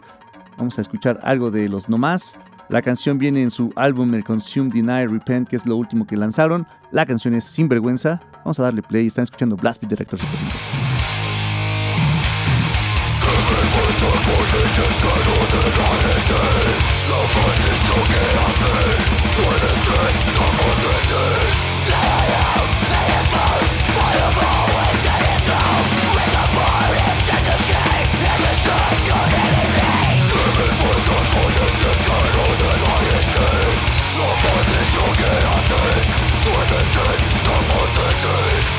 Vamos a escuchar algo de los nomás. La canción viene en su álbum El Consume, Deny, Repent, que es lo último que lanzaron. La canción es Sinvergüenza. Vamos a darle play. Están escuchando Blast Beat Director But this will get us in protected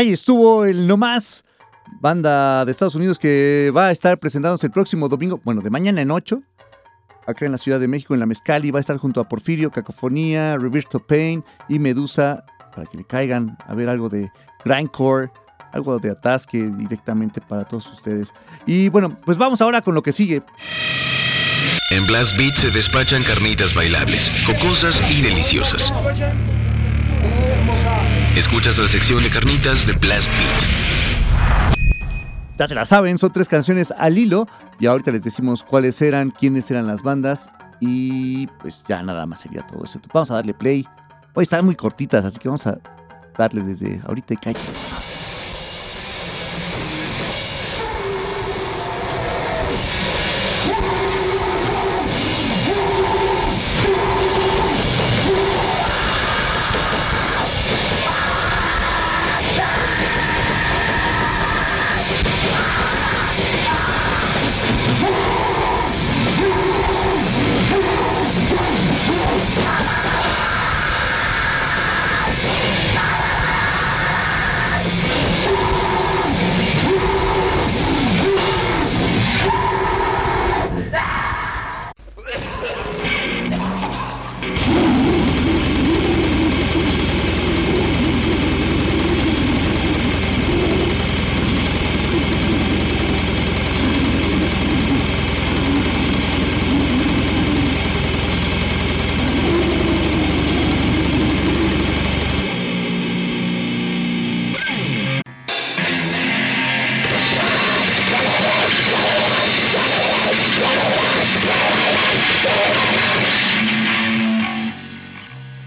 Ahí estuvo el No Más, banda de Estados Unidos que va a estar presentándose el próximo domingo, bueno, de mañana en 8, acá en la Ciudad de México, en la Mezcali. Va a estar junto a Porfirio, Cacofonía, Roberto Payne y Medusa, para que le caigan a ver algo de grindcore, algo de atasque directamente para todos ustedes. Y bueno, pues vamos ahora con lo que sigue. En Blast Beat se despachan carnitas bailables, jocosas y deliciosas. Escuchas la sección de carnitas de Blast Beat. Ya se la saben, son tres canciones al hilo y ahorita les decimos cuáles eran, quiénes eran las bandas y pues ya nada más sería todo eso. Vamos a darle play. Hoy están muy cortitas, así que vamos a darle desde ahorita y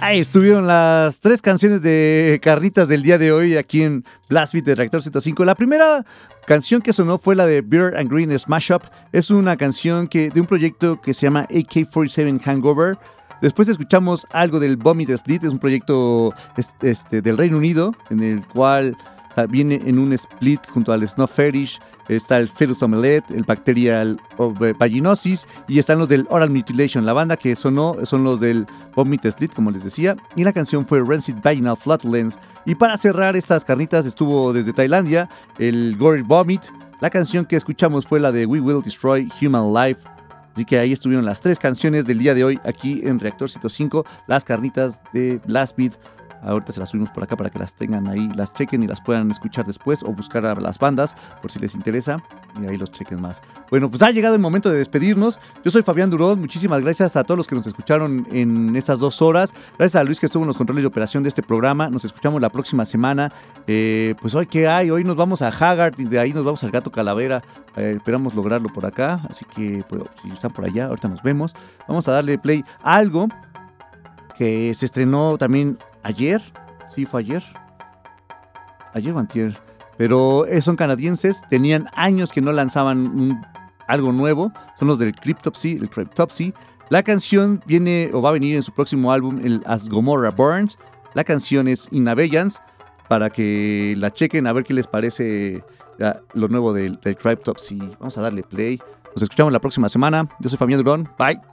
calle. estuvieron las tres canciones de Carnitas del día de hoy aquí en Blast Beat de Reactor 105. La primera canción que sonó fue la de Beer and Green Smash Up. Es una canción que, de un proyecto que se llama AK-47 Hangover. Después escuchamos algo del Vomit Slit, es un proyecto este, del Reino Unido en el cual viene en un split junto al Snuff Fetish está el Fetus Omelette, el Bacterial Vaginosis y están los del Oral Mutilation. La banda que sonó son los del Vomit Slit, como les decía, y la canción fue Rancid Vaginal Flatulence. Y para cerrar estas carnitas estuvo desde Tailandia el Gory Vomit. La canción que escuchamos fue la de We Will Destroy Human Life. Así que ahí estuvieron las tres canciones del día de hoy aquí en Reactor 105, las carnitas de Blast Beat. Ahorita se las subimos por acá para que las tengan ahí, las chequen y las puedan escuchar después o buscar a las bandas por si les interesa y ahí los chequen más. Bueno, pues ha llegado el momento de despedirnos. Yo soy Fabián Durón. Muchísimas gracias a todos los que nos escucharon en estas dos horas. Gracias a Luis que estuvo en los controles de operación de este programa. Nos escuchamos la próxima semana. Eh, pues hoy, ¿qué hay? Hoy nos vamos a Haggard y de ahí nos vamos al Gato Calavera. Eh, esperamos lograrlo por acá. Así que, pues, si están por allá, ahorita nos vemos. Vamos a darle play a algo que se estrenó también ayer, sí, fue ayer. Ayer o antier. Pero eh, son canadienses, tenían años que no lanzaban algo nuevo. Son los del Cryptopsy, el Cryptopsy. La canción viene o va a venir en su próximo álbum, el As Gomorrah Burns. La canción es In Abeyance, para que la chequen a ver qué les parece lo nuevo del, del Cryptopsy. Vamos a darle play. Nos escuchamos la próxima semana. Yo soy Fabián Durón. Bye.